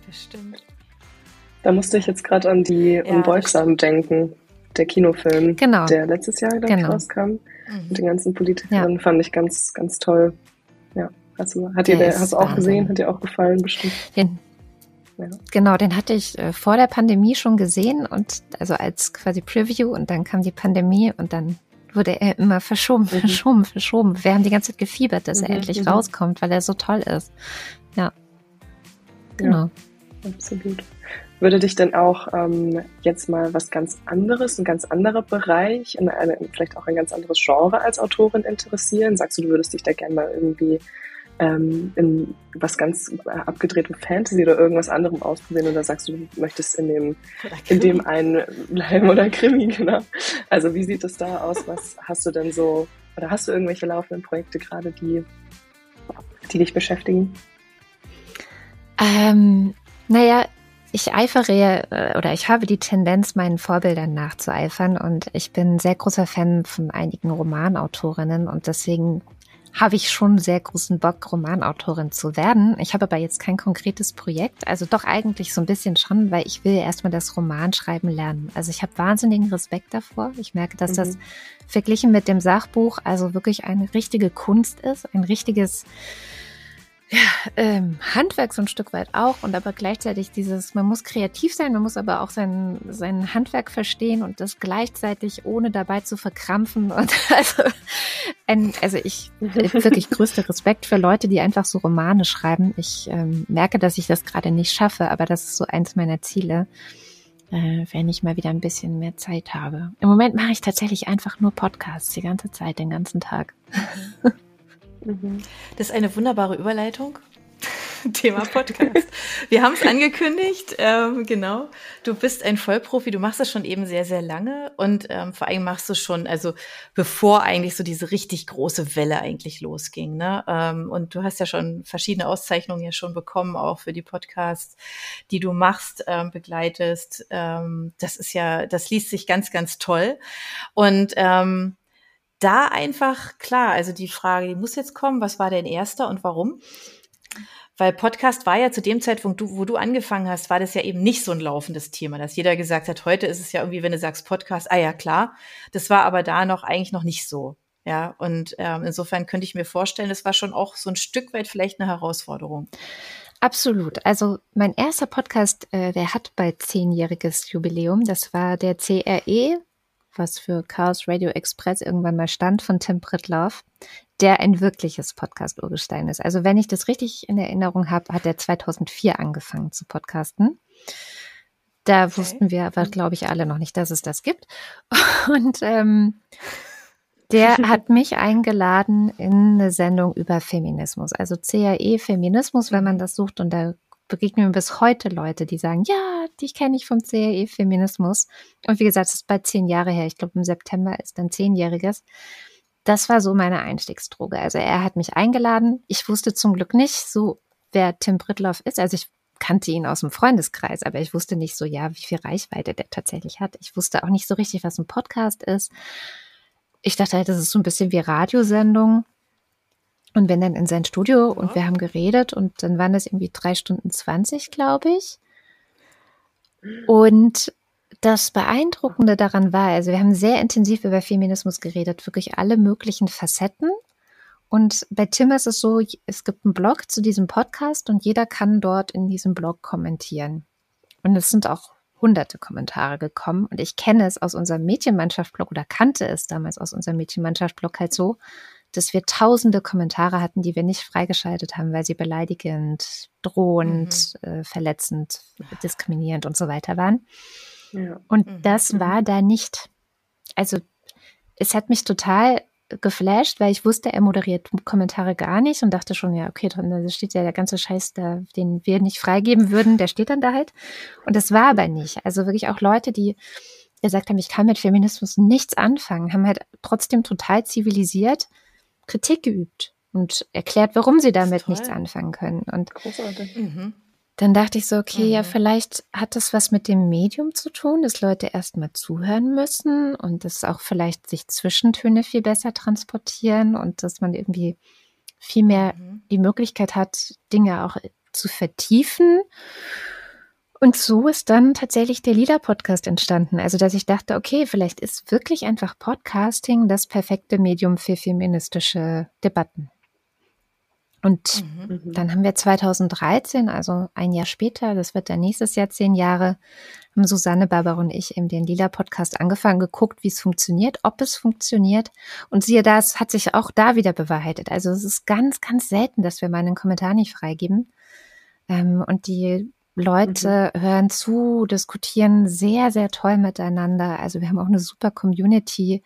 Das stimmt. Da musste ich jetzt gerade an die ja, Unbeugsamen denken. Der Kinofilm, genau. der letztes Jahr, glaube genau. rauskam. Mhm. Mit den ganzen Politikern ja. fand ich ganz, ganz toll. Ja. Hast du, hat dir, hast du auch gesehen? Hat dir auch gefallen, bestimmt? Den, ja. Genau, den hatte ich äh, vor der Pandemie schon gesehen und also als quasi Preview und dann kam die Pandemie und dann wurde er immer verschoben, mhm. verschoben, verschoben. Wir haben die ganze Zeit gefiebert, dass mhm. er endlich mhm. rauskommt, weil er so toll ist. Ja. Genau. Ja, absolut. Würde dich denn auch ähm, jetzt mal was ganz anderes, ein ganz anderer Bereich, in eine, vielleicht auch ein ganz anderes Genre als Autorin interessieren? Sagst du, du würdest dich da gerne mal irgendwie ähm, in was ganz abgedrehtem Fantasy oder irgendwas anderem ausprobieren oder sagst du, du möchtest in dem, in dem einen bleiben oder Krimi, genau. Also wie sieht es da aus? Was hast du denn so, oder hast du irgendwelche laufenden Projekte gerade, die, die dich beschäftigen? Ähm, naja, ich eifere äh, oder ich habe die Tendenz, meinen Vorbildern nachzueifern und ich bin sehr großer Fan von einigen Romanautorinnen und deswegen habe ich schon sehr großen Bock, Romanautorin zu werden. Ich habe aber jetzt kein konkretes Projekt. Also doch eigentlich so ein bisschen schon, weil ich will erstmal das Romanschreiben lernen. Also ich habe wahnsinnigen Respekt davor. Ich merke, dass mhm. das verglichen mit dem Sachbuch also wirklich eine richtige Kunst ist, ein richtiges ja, ähm, Handwerk so ein Stück weit auch und aber gleichzeitig dieses, man muss kreativ sein, man muss aber auch sein, sein Handwerk verstehen und das gleichzeitig ohne dabei zu verkrampfen [LAUGHS] und also, ein, also ich wirklich größter Respekt für Leute, die einfach so Romane schreiben. Ich ähm, merke, dass ich das gerade nicht schaffe, aber das ist so eins meiner Ziele, äh, wenn ich mal wieder ein bisschen mehr Zeit habe. Im Moment mache ich tatsächlich einfach nur Podcasts die ganze Zeit, den ganzen Tag. [LAUGHS] Mhm. Das ist eine wunderbare Überleitung. [LAUGHS] Thema Podcast. Wir haben es angekündigt, ähm, genau. Du bist ein Vollprofi, du machst das schon eben sehr, sehr lange und ähm, vor allem machst du schon, also bevor eigentlich so diese richtig große Welle eigentlich losging. Ne? Ähm, und du hast ja schon verschiedene Auszeichnungen ja schon bekommen, auch für die Podcasts, die du machst, ähm, begleitest. Ähm, das ist ja, das liest sich ganz, ganz toll. Und ähm, da einfach klar, also die Frage, die muss jetzt kommen, was war dein erster und warum? Weil Podcast war ja zu dem Zeitpunkt, wo du angefangen hast, war das ja eben nicht so ein laufendes Thema, dass jeder gesagt hat, heute ist es ja irgendwie, wenn du sagst Podcast, ah ja klar, das war aber da noch eigentlich noch nicht so. Ja, und ähm, insofern könnte ich mir vorstellen, das war schon auch so ein Stück weit vielleicht eine Herausforderung. Absolut. Also mein erster Podcast, äh, der hat bald zehnjähriges Jubiläum. Das war der CRE was für Chaos Radio Express irgendwann mal stand von Tim Pritloff, der ein wirkliches Podcast-Urgestein ist. Also wenn ich das richtig in Erinnerung habe, hat er 2004 angefangen zu podcasten. Da okay. wussten wir aber, glaube ich, alle noch nicht, dass es das gibt. [LAUGHS] Und ähm, der [LAUGHS] hat mich eingeladen in eine Sendung über Feminismus, also CAE Feminismus, wenn man das sucht. Und da begegnen mir bis heute Leute, die sagen, ja, dich kenne ich vom CRE Feminismus. Und wie gesagt, das ist bald zehn Jahre her. Ich glaube, im September ist dann zehnjähriges. Das war so meine Einstiegsdroge. Also er hat mich eingeladen. Ich wusste zum Glück nicht so, wer Tim Brittloff ist. Also ich kannte ihn aus dem Freundeskreis, aber ich wusste nicht so, ja, wie viel Reichweite der tatsächlich hat. Ich wusste auch nicht so richtig, was ein Podcast ist. Ich dachte halt, das ist so ein bisschen wie Radiosendung. Und bin dann in sein Studio und wir haben geredet und dann waren das irgendwie drei Stunden zwanzig, glaube ich. Und das Beeindruckende daran war, also wir haben sehr intensiv über Feminismus geredet, wirklich alle möglichen Facetten. Und bei Tim ist es so, es gibt einen Blog zu diesem Podcast und jeder kann dort in diesem Blog kommentieren. Und es sind auch hunderte Kommentare gekommen. Und ich kenne es aus unserem Mädchenmannschaft-Blog oder kannte es damals aus unserem Mädchenmannschaft-Blog halt so, dass wir tausende Kommentare hatten, die wir nicht freigeschaltet haben, weil sie beleidigend, drohend, mhm. äh, verletzend, diskriminierend und so weiter waren. Ja. Und mhm. das mhm. war da nicht. Also es hat mich total geflasht, weil ich wusste, er moderiert Kommentare gar nicht und dachte schon, ja, okay, dann steht ja der ganze Scheiß da, den wir nicht freigeben würden, der steht dann da halt. Und das war aber nicht. Also wirklich auch Leute, die gesagt haben, ich kann mit Feminismus nichts anfangen, haben halt trotzdem total zivilisiert Kritik geübt und erklärt, warum sie damit nichts anfangen können. Und Großartig. Mhm. dann dachte ich so, okay, mhm. ja, vielleicht hat das was mit dem Medium zu tun, dass Leute erstmal zuhören müssen und dass auch vielleicht sich Zwischentöne viel besser transportieren und dass man irgendwie viel mehr mhm. die Möglichkeit hat, Dinge auch zu vertiefen. Und so ist dann tatsächlich der Lila-Podcast entstanden. Also, dass ich dachte, okay, vielleicht ist wirklich einfach Podcasting das perfekte Medium für feministische Debatten. Und mhm. mhm. dann haben wir 2013, also ein Jahr später, das wird dann nächstes Jahr zehn Jahre, haben Susanne, Barbara und ich eben den Lila-Podcast angefangen, geguckt, wie es funktioniert, ob es funktioniert. Und siehe da, es hat sich auch da wieder bewahrheitet. Also es ist ganz, ganz selten, dass wir mal einen Kommentar nicht freigeben. Ähm, und die Leute mhm. hören zu, diskutieren sehr, sehr toll miteinander. Also wir haben auch eine super Community,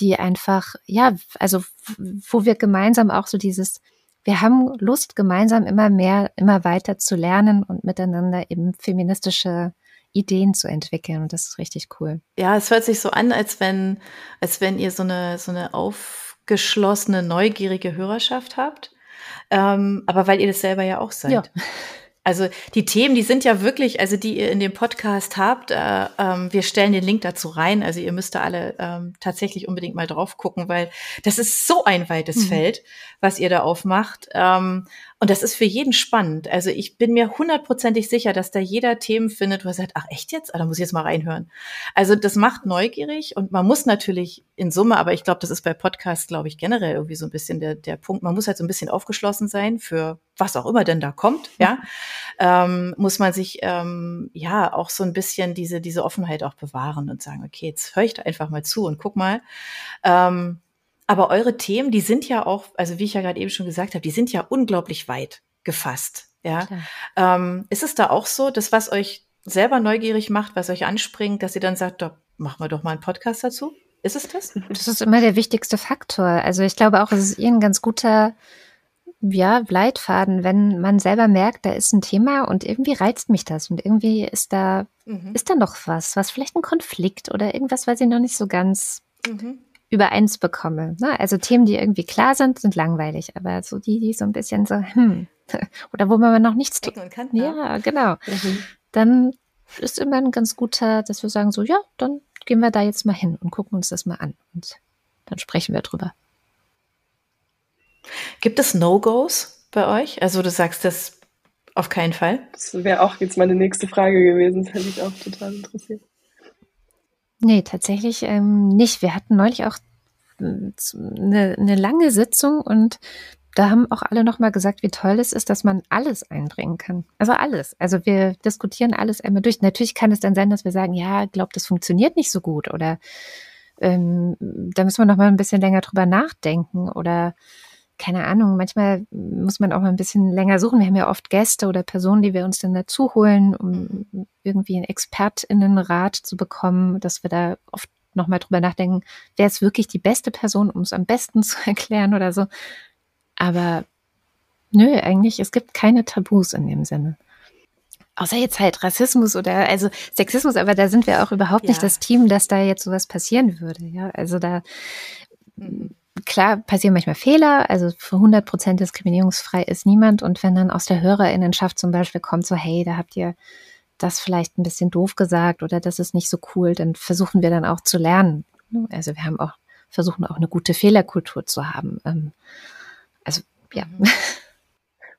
die einfach, ja, also wo wir gemeinsam auch so dieses, wir haben Lust, gemeinsam immer mehr, immer weiter zu lernen und miteinander eben feministische Ideen zu entwickeln. Und das ist richtig cool. Ja, es hört sich so an, als wenn, als wenn ihr so eine, so eine aufgeschlossene, neugierige Hörerschaft habt. Ähm, aber weil ihr das selber ja auch seid. Ja. [LAUGHS] Also die Themen, die sind ja wirklich, also die ihr in dem Podcast habt, äh, ähm, wir stellen den Link dazu rein. Also ihr müsst da alle ähm, tatsächlich unbedingt mal drauf gucken, weil das ist so ein weites mhm. Feld, was ihr da aufmacht. Ähm, und das ist für jeden spannend. Also ich bin mir hundertprozentig sicher, dass da jeder Themen findet, wo er sagt, ach echt jetzt? Ah, da muss ich jetzt mal reinhören. Also das macht neugierig und man muss natürlich in Summe, aber ich glaube, das ist bei Podcasts, glaube ich, generell irgendwie so ein bisschen der, der Punkt. Man muss halt so ein bisschen aufgeschlossen sein für was auch immer denn da kommt, [LAUGHS] ja. ähm, muss man sich ähm, ja auch so ein bisschen diese, diese Offenheit auch bewahren und sagen, okay, jetzt höre ich da einfach mal zu und guck mal. Ähm, aber eure Themen, die sind ja auch, also wie ich ja gerade eben schon gesagt habe, die sind ja unglaublich weit gefasst. Ja, ähm, ist es da auch so, dass was euch selber neugierig macht, was euch anspringt, dass ihr dann sagt, doch, machen wir doch mal einen Podcast dazu? Ist es das? Das ist immer der wichtigste Faktor. Also ich glaube auch, es ist eh ein ganz guter ja, Leitfaden, wenn man selber merkt, da ist ein Thema und irgendwie reizt mich das und irgendwie ist da, mhm. ist da noch was, was vielleicht ein Konflikt oder irgendwas, was ich noch nicht so ganz mhm übereins bekomme. Ne? Also Themen, die irgendwie klar sind, sind langweilig, aber so die, die so ein bisschen so, hm, [LAUGHS] oder wo man noch nichts tut. Ja, genau. Mhm. Dann ist immer ein ganz guter, dass wir sagen so, ja, dann gehen wir da jetzt mal hin und gucken uns das mal an und dann sprechen wir drüber. Gibt es No-Gos bei euch? Also du sagst das auf keinen Fall? Das wäre auch jetzt meine nächste Frage gewesen. Das hätte ich auch total interessiert. Nee, tatsächlich ähm, nicht. Wir hatten neulich auch eine, hm, eine lange Sitzung und da haben auch alle nochmal gesagt, wie toll es ist, dass man alles einbringen kann. Also alles. Also wir diskutieren alles einmal durch. Natürlich kann es dann sein, dass wir sagen, ja, glaubt, das funktioniert nicht so gut oder ähm, da müssen wir noch mal ein bisschen länger drüber nachdenken oder keine Ahnung, manchmal muss man auch mal ein bisschen länger suchen. Wir haben ja oft Gäste oder Personen, die wir uns dann dazu holen, um mhm. irgendwie einen ExpertInnenrat zu bekommen, dass wir da oft nochmal drüber nachdenken, wer ist wirklich die beste Person, um es am besten [LAUGHS] zu erklären oder so. Aber nö, eigentlich, es gibt keine Tabus in dem Sinne. Außer jetzt halt Rassismus oder also Sexismus, aber da sind wir auch überhaupt ja. nicht das Team, dass da jetzt sowas passieren würde. Ja, also da mhm klar passieren manchmal Fehler, also für 100 Prozent diskriminierungsfrei ist niemand. Und wenn dann aus der Hörerinnenschaft zum Beispiel kommt, so, hey, da habt ihr das vielleicht ein bisschen doof gesagt oder das ist nicht so cool, dann versuchen wir dann auch zu lernen. Also wir haben auch, versuchen auch eine gute Fehlerkultur zu haben. Ähm, also, ja. Mhm.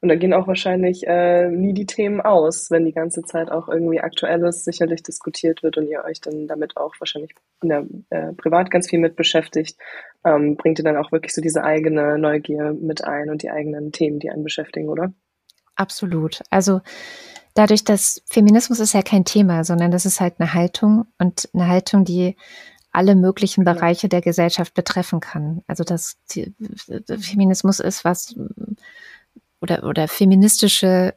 Und da gehen auch wahrscheinlich äh, nie die Themen aus, wenn die ganze Zeit auch irgendwie Aktuelles sicherlich diskutiert wird und ihr euch dann damit auch wahrscheinlich in der, äh, privat ganz viel mit beschäftigt, ähm, bringt ihr dann auch wirklich so diese eigene Neugier mit ein und die eigenen Themen, die einen beschäftigen, oder? Absolut. Also dadurch, dass Feminismus ist ja kein Thema, sondern das ist halt eine Haltung und eine Haltung, die alle möglichen Bereiche der Gesellschaft betreffen kann. Also das Feminismus ist was oder, oder feministische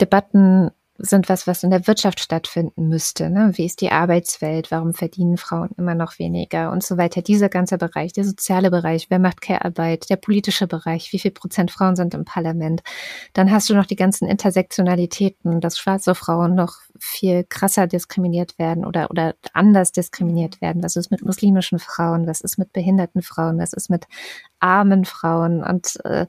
Debatten sind was, was in der Wirtschaft stattfinden müsste. Ne? Wie ist die Arbeitswelt? Warum verdienen Frauen immer noch weniger und so weiter? Dieser ganze Bereich, der soziale Bereich, wer macht Care-Arbeit, der politische Bereich, wie viel Prozent Frauen sind im Parlament? Dann hast du noch die ganzen Intersektionalitäten, dass schwarze Frauen noch viel krasser diskriminiert werden oder, oder anders diskriminiert werden. Was ist mit muslimischen Frauen? Was ist mit behinderten Frauen? Was ist mit armen Frauen? Und äh,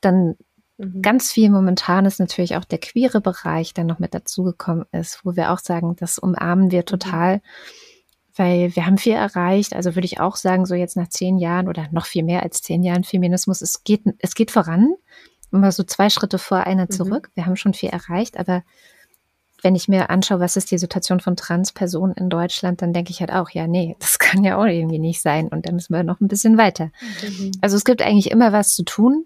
dann Mhm. Ganz viel momentan ist natürlich auch der queere Bereich, der noch mit dazugekommen ist, wo wir auch sagen, das umarmen wir mhm. total, mhm. weil wir haben viel erreicht. Also würde ich auch sagen, so jetzt nach zehn Jahren oder noch viel mehr als zehn Jahren Feminismus, es geht, es geht voran. Immer so zwei Schritte vor, einer mhm. zurück. Wir haben schon viel erreicht, aber wenn ich mir anschaue, was ist die Situation von Transpersonen in Deutschland, dann denke ich halt auch, ja, nee, [LAUGHS] das kann ja auch irgendwie nicht sein. Und da müssen wir noch ein bisschen weiter. Mhm. Also es gibt eigentlich immer was zu tun.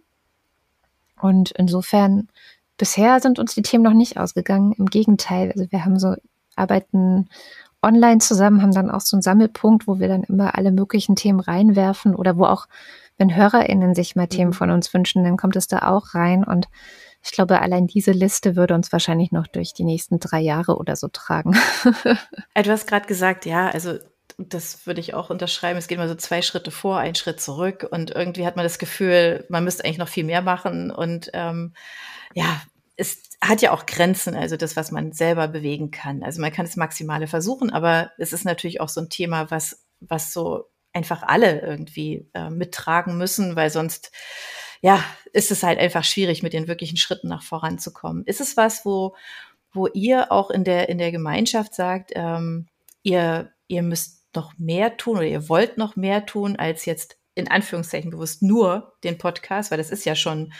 Und insofern, bisher sind uns die Themen noch nicht ausgegangen. Im Gegenteil, also wir haben so, arbeiten online zusammen, haben dann auch so einen Sammelpunkt, wo wir dann immer alle möglichen Themen reinwerfen oder wo auch, wenn HörerInnen sich mal Themen mhm. von uns wünschen, dann kommt es da auch rein. Und ich glaube, allein diese Liste würde uns wahrscheinlich noch durch die nächsten drei Jahre oder so tragen. [LAUGHS] du hast gerade gesagt, ja, also das würde ich auch unterschreiben. Es geht immer so zwei Schritte vor, ein Schritt zurück. Und irgendwie hat man das Gefühl, man müsste eigentlich noch viel mehr machen. Und ähm, ja, es hat ja auch Grenzen, also das, was man selber bewegen kann. Also man kann das Maximale versuchen, aber es ist natürlich auch so ein Thema, was, was so einfach alle irgendwie äh, mittragen müssen, weil sonst ja, ist es halt einfach schwierig, mit den wirklichen Schritten nach voranzukommen. Ist es was, wo, wo ihr auch in der, in der Gemeinschaft sagt, ähm, ihr, ihr müsst noch mehr tun oder ihr wollt noch mehr tun, als jetzt in Anführungszeichen bewusst nur den Podcast, weil das ist ja schon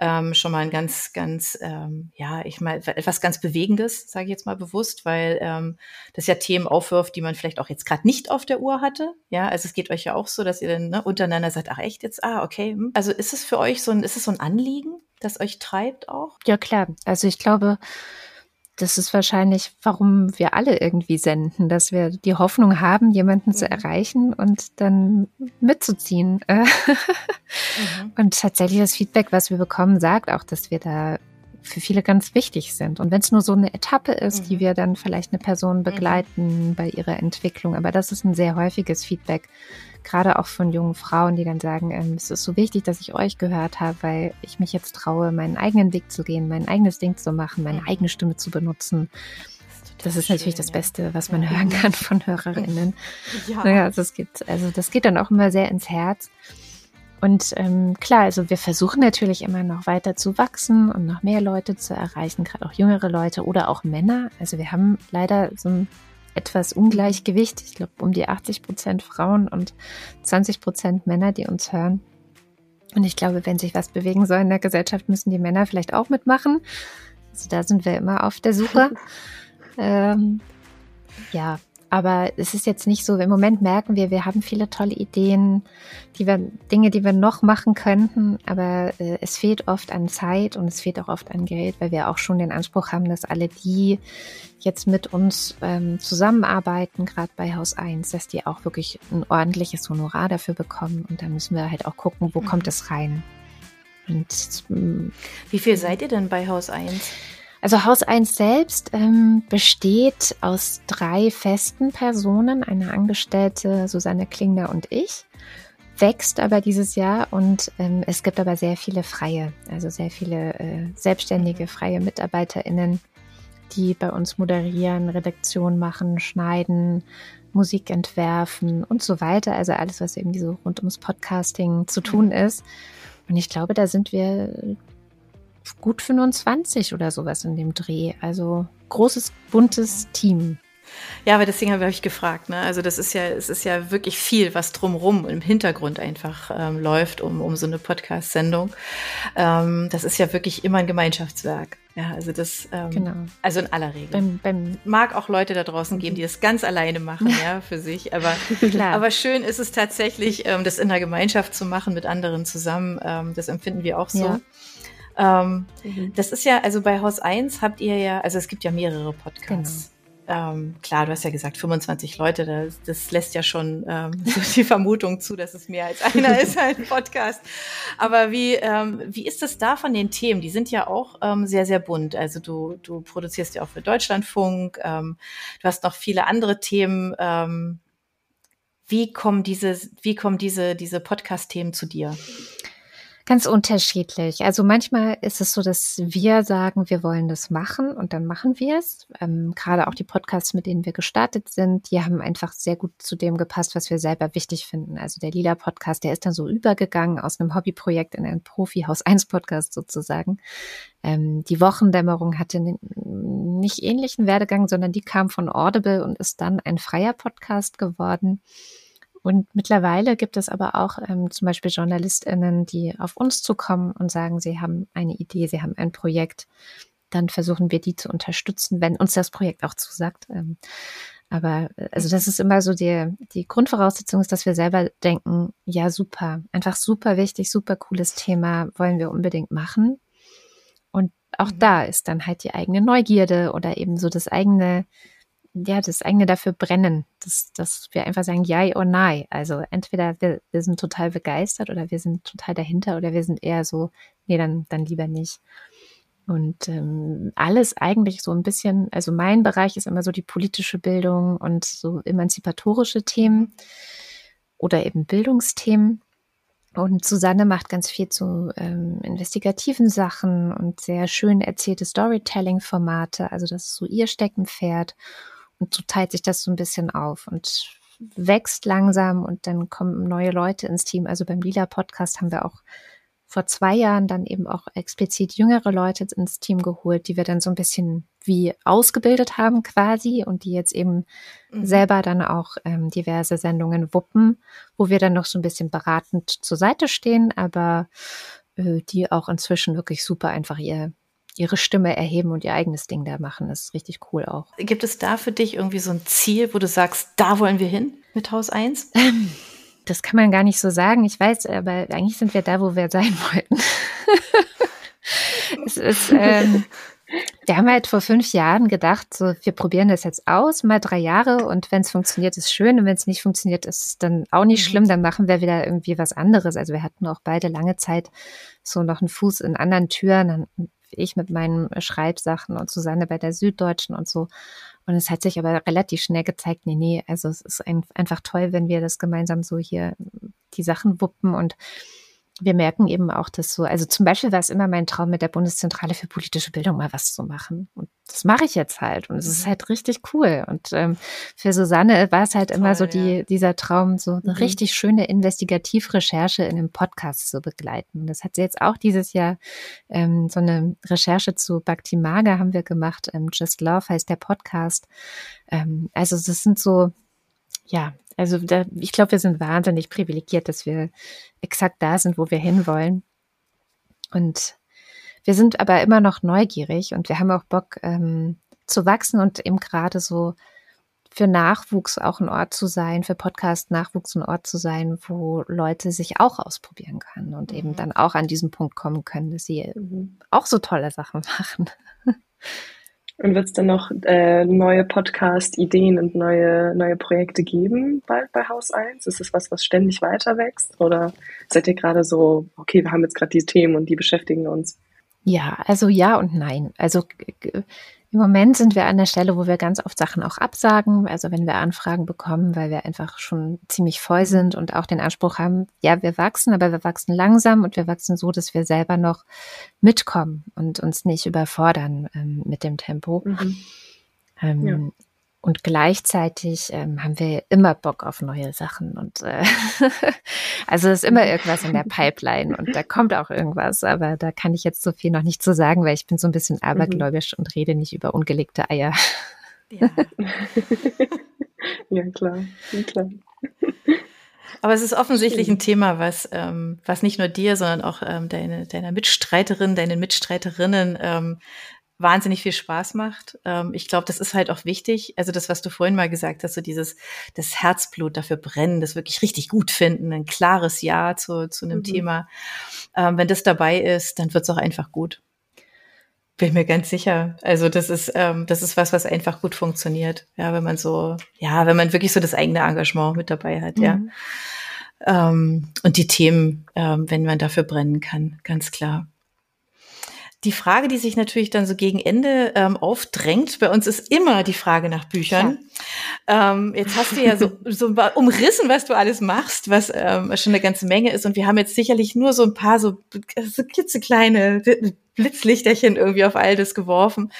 ähm, schon mal ein ganz, ganz, ähm, ja, ich mal etwas ganz Bewegendes, sage ich jetzt mal bewusst, weil ähm, das ja Themen aufwirft, die man vielleicht auch jetzt gerade nicht auf der Uhr hatte. Ja, also es geht euch ja auch so, dass ihr dann ne, untereinander sagt, ach echt jetzt, ah okay. Hm. Also ist es für euch so ein, ist es so ein Anliegen, das euch treibt auch? Ja klar, also ich glaube das ist wahrscheinlich, warum wir alle irgendwie senden, dass wir die Hoffnung haben, jemanden mhm. zu erreichen und dann mitzuziehen. [LAUGHS] mhm. Und tatsächlich das Feedback, was wir bekommen, sagt auch, dass wir da für viele ganz wichtig sind. Und wenn es nur so eine Etappe ist, mhm. die wir dann vielleicht eine Person mhm. begleiten bei ihrer Entwicklung, aber das ist ein sehr häufiges Feedback, gerade auch von jungen Frauen, die dann sagen, ähm, es ist so wichtig, dass ich euch gehört habe, weil ich mich jetzt traue, meinen eigenen Weg zu gehen, mein eigenes Ding zu machen, meine eigene Stimme zu benutzen. Das ist natürlich das Beste, was man ja. hören kann von HörerInnen. [LAUGHS] Ja. Naja, also das geht, also das geht dann auch immer sehr ins Herz. Und ähm, klar, also wir versuchen natürlich immer noch weiter zu wachsen und noch mehr Leute zu erreichen, gerade auch jüngere Leute oder auch Männer. Also wir haben leider so ein etwas Ungleichgewicht. Ich glaube, um die 80 Prozent Frauen und 20 Prozent Männer, die uns hören. Und ich glaube, wenn sich was bewegen soll in der Gesellschaft, müssen die Männer vielleicht auch mitmachen. Also da sind wir immer auf der Suche. [LAUGHS] ähm, ja, aber es ist jetzt nicht so, im Moment merken wir, wir haben viele tolle Ideen, die wir, Dinge, die wir noch machen könnten, aber äh, es fehlt oft an Zeit und es fehlt auch oft an Geld, weil wir auch schon den Anspruch haben, dass alle die jetzt mit uns ähm, zusammenarbeiten, gerade bei Haus 1, dass die auch wirklich ein ordentliches Honorar dafür bekommen. Und da müssen wir halt auch gucken, wo mhm. kommt es rein. Und, ähm, Wie viel seid ihr denn bei Haus 1? Also Haus 1 selbst ähm, besteht aus drei festen Personen, eine Angestellte Susanne Klingner und ich, wächst aber dieses Jahr und ähm, es gibt aber sehr viele freie, also sehr viele äh, selbstständige freie MitarbeiterInnen, die bei uns moderieren, Redaktion machen, schneiden, Musik entwerfen und so weiter. Also alles, was irgendwie so rund ums Podcasting zu tun ist. Und ich glaube, da sind wir gut 25 oder sowas in dem Dreh. Also großes, buntes Team. Ja, aber deswegen habe ich gefragt. Ne? Also das ist ja, es ist ja wirklich viel, was drumrum im Hintergrund einfach ähm, läuft, um, um so eine Podcast-Sendung. Ähm, das ist ja wirklich immer ein Gemeinschaftswerk. Ja, also das, ähm, genau. also in aller Regel. Beim, beim Mag auch Leute da draußen geben, die das ganz alleine machen, [LAUGHS] ja, für sich. Aber, aber schön ist es tatsächlich, ähm, das in der Gemeinschaft zu machen, mit anderen zusammen. Ähm, das empfinden wir auch so. Ja. Ähm, mhm. Das ist ja, also bei Haus 1 habt ihr ja, also es gibt ja mehrere Podcasts. Genau. Ähm, klar, du hast ja gesagt, 25 Leute, das, das lässt ja schon ähm, [LAUGHS] so die Vermutung zu, dass es mehr als einer [LAUGHS] ist, ein Podcast. Aber wie, ähm, wie ist das da von den Themen? Die sind ja auch ähm, sehr, sehr bunt. Also du, du produzierst ja auch für Deutschlandfunk, ähm, du hast noch viele andere Themen. Ähm, wie kommen diese, wie kommen diese, diese Podcast-Themen zu dir? Ganz unterschiedlich. Also manchmal ist es so, dass wir sagen, wir wollen das machen und dann machen wir es. Ähm, gerade auch die Podcasts, mit denen wir gestartet sind, die haben einfach sehr gut zu dem gepasst, was wir selber wichtig finden. Also der Lila Podcast, der ist dann so übergegangen aus einem Hobbyprojekt in ein Profi-Haus 1 Podcast sozusagen. Ähm, die Wochendämmerung hatte nicht ähnlichen Werdegang, sondern die kam von Audible und ist dann ein freier Podcast geworden. Und mittlerweile gibt es aber auch ähm, zum Beispiel JournalistInnen, die auf uns zukommen und sagen, sie haben eine Idee, sie haben ein Projekt. Dann versuchen wir die zu unterstützen, wenn uns das Projekt auch zusagt. Ähm, aber äh, also das ist immer so die, die Grundvoraussetzung ist, dass wir selber denken, ja super, einfach super wichtig, super cooles Thema, wollen wir unbedingt machen. Und auch mhm. da ist dann halt die eigene Neugierde oder eben so das eigene ja, das eigene dafür brennen, dass, dass wir einfach sagen, ja oder nein. Also entweder wir, wir sind total begeistert oder wir sind total dahinter oder wir sind eher so, nee, dann, dann lieber nicht. Und ähm, alles eigentlich so ein bisschen, also mein Bereich ist immer so die politische Bildung und so emanzipatorische Themen oder eben Bildungsthemen. Und Susanne macht ganz viel zu ähm, investigativen Sachen und sehr schön erzählte Storytelling-Formate. Also das ist so ihr Steckenpferd. Und so teilt sich das so ein bisschen auf und wächst langsam und dann kommen neue Leute ins Team. Also beim Lila Podcast haben wir auch vor zwei Jahren dann eben auch explizit jüngere Leute ins Team geholt, die wir dann so ein bisschen wie ausgebildet haben quasi und die jetzt eben mhm. selber dann auch ähm, diverse Sendungen wuppen, wo wir dann noch so ein bisschen beratend zur Seite stehen, aber äh, die auch inzwischen wirklich super einfach ihr ihre Stimme erheben und ihr eigenes Ding da machen. Das ist richtig cool auch. Gibt es da für dich irgendwie so ein Ziel, wo du sagst, da wollen wir hin mit Haus 1? Das kann man gar nicht so sagen. Ich weiß, aber eigentlich sind wir da, wo wir sein wollten. [LAUGHS] es ist, ähm, wir haben halt vor fünf Jahren gedacht, so, wir probieren das jetzt aus, mal drei Jahre und wenn es funktioniert, ist schön und wenn es nicht funktioniert, ist es dann auch nicht mhm. schlimm, dann machen wir wieder irgendwie was anderes. Also wir hatten auch beide lange Zeit so noch einen Fuß in anderen Türen, ich mit meinen Schreibsachen und Susanne bei der Süddeutschen und so. Und es hat sich aber relativ schnell gezeigt, nee, nee, also es ist ein, einfach toll, wenn wir das gemeinsam so hier die Sachen wuppen und wir merken eben auch, dass so, also zum Beispiel war es immer mein Traum, mit der Bundeszentrale für politische Bildung mal was zu machen. Und das mache ich jetzt halt. Und es ist mhm. halt richtig cool. Und ähm, für Susanne war es halt Toll, immer so die, ja. dieser Traum, so eine mhm. richtig schöne Investigativrecherche in einem Podcast zu begleiten. Das hat sie jetzt auch dieses Jahr ähm, so eine Recherche zu Bhakti Maga haben wir gemacht. Ähm, Just Love heißt der Podcast. Ähm, also das sind so, ja, also da, ich glaube, wir sind wahnsinnig privilegiert, dass wir exakt da sind, wo wir hinwollen. Und wir sind aber immer noch neugierig und wir haben auch Bock ähm, zu wachsen und eben gerade so für Nachwuchs auch ein Ort zu sein, für Podcast-Nachwuchs ein Ort zu sein, wo Leute sich auch ausprobieren können und mhm. eben dann auch an diesen Punkt kommen können, dass sie mhm. auch so tolle Sachen [LAUGHS] machen. Und wird es dann noch äh, neue Podcast-Ideen und neue, neue Projekte geben bald bei Haus 1? Ist es was, was ständig weiter wächst? Oder seid ihr gerade so, okay, wir haben jetzt gerade die Themen und die beschäftigen uns? Ja, also ja und nein. Also im Moment sind wir an der Stelle, wo wir ganz oft Sachen auch absagen. Also wenn wir Anfragen bekommen, weil wir einfach schon ziemlich voll sind und auch den Anspruch haben, ja, wir wachsen, aber wir wachsen langsam und wir wachsen so, dass wir selber noch mitkommen und uns nicht überfordern ähm, mit dem Tempo. Mhm. Ähm, ja. Und gleichzeitig ähm, haben wir immer Bock auf neue Sachen. Und äh, [LAUGHS] also ist immer irgendwas in der Pipeline und da kommt auch irgendwas, aber da kann ich jetzt so viel noch nicht zu sagen, weil ich bin so ein bisschen mhm. abergläubisch mhm. und rede nicht über ungelegte Eier. Ja, [LAUGHS] ja klar, ja, klar. Aber es ist offensichtlich ein Thema, was, ähm, was nicht nur dir, sondern auch ähm, deine, deiner Mitstreiterin, deinen Mitstreiterinnen ähm, wahnsinnig viel Spaß macht. Ähm, ich glaube, das ist halt auch wichtig. Also das, was du vorhin mal gesagt hast, so dieses das Herzblut dafür brennen, das wirklich richtig gut finden, ein klares Ja zu, zu einem mhm. Thema. Ähm, wenn das dabei ist, dann wird es auch einfach gut. Bin mir ganz sicher. Also das ist ähm, das ist was, was einfach gut funktioniert. Ja, wenn man so ja, wenn man wirklich so das eigene Engagement mit dabei hat. Mhm. Ja. Und die Themen, wenn man dafür brennen kann, ganz klar. Die Frage, die sich natürlich dann so gegen Ende ähm, aufdrängt, bei uns ist immer die Frage nach Büchern. Ja. Ähm, jetzt hast du ja so, [LAUGHS] so umrissen, was du alles machst, was ähm, schon eine ganze Menge ist. Und wir haben jetzt sicherlich nur so ein paar so, so klitzekleine Blitzlichterchen irgendwie auf all das geworfen.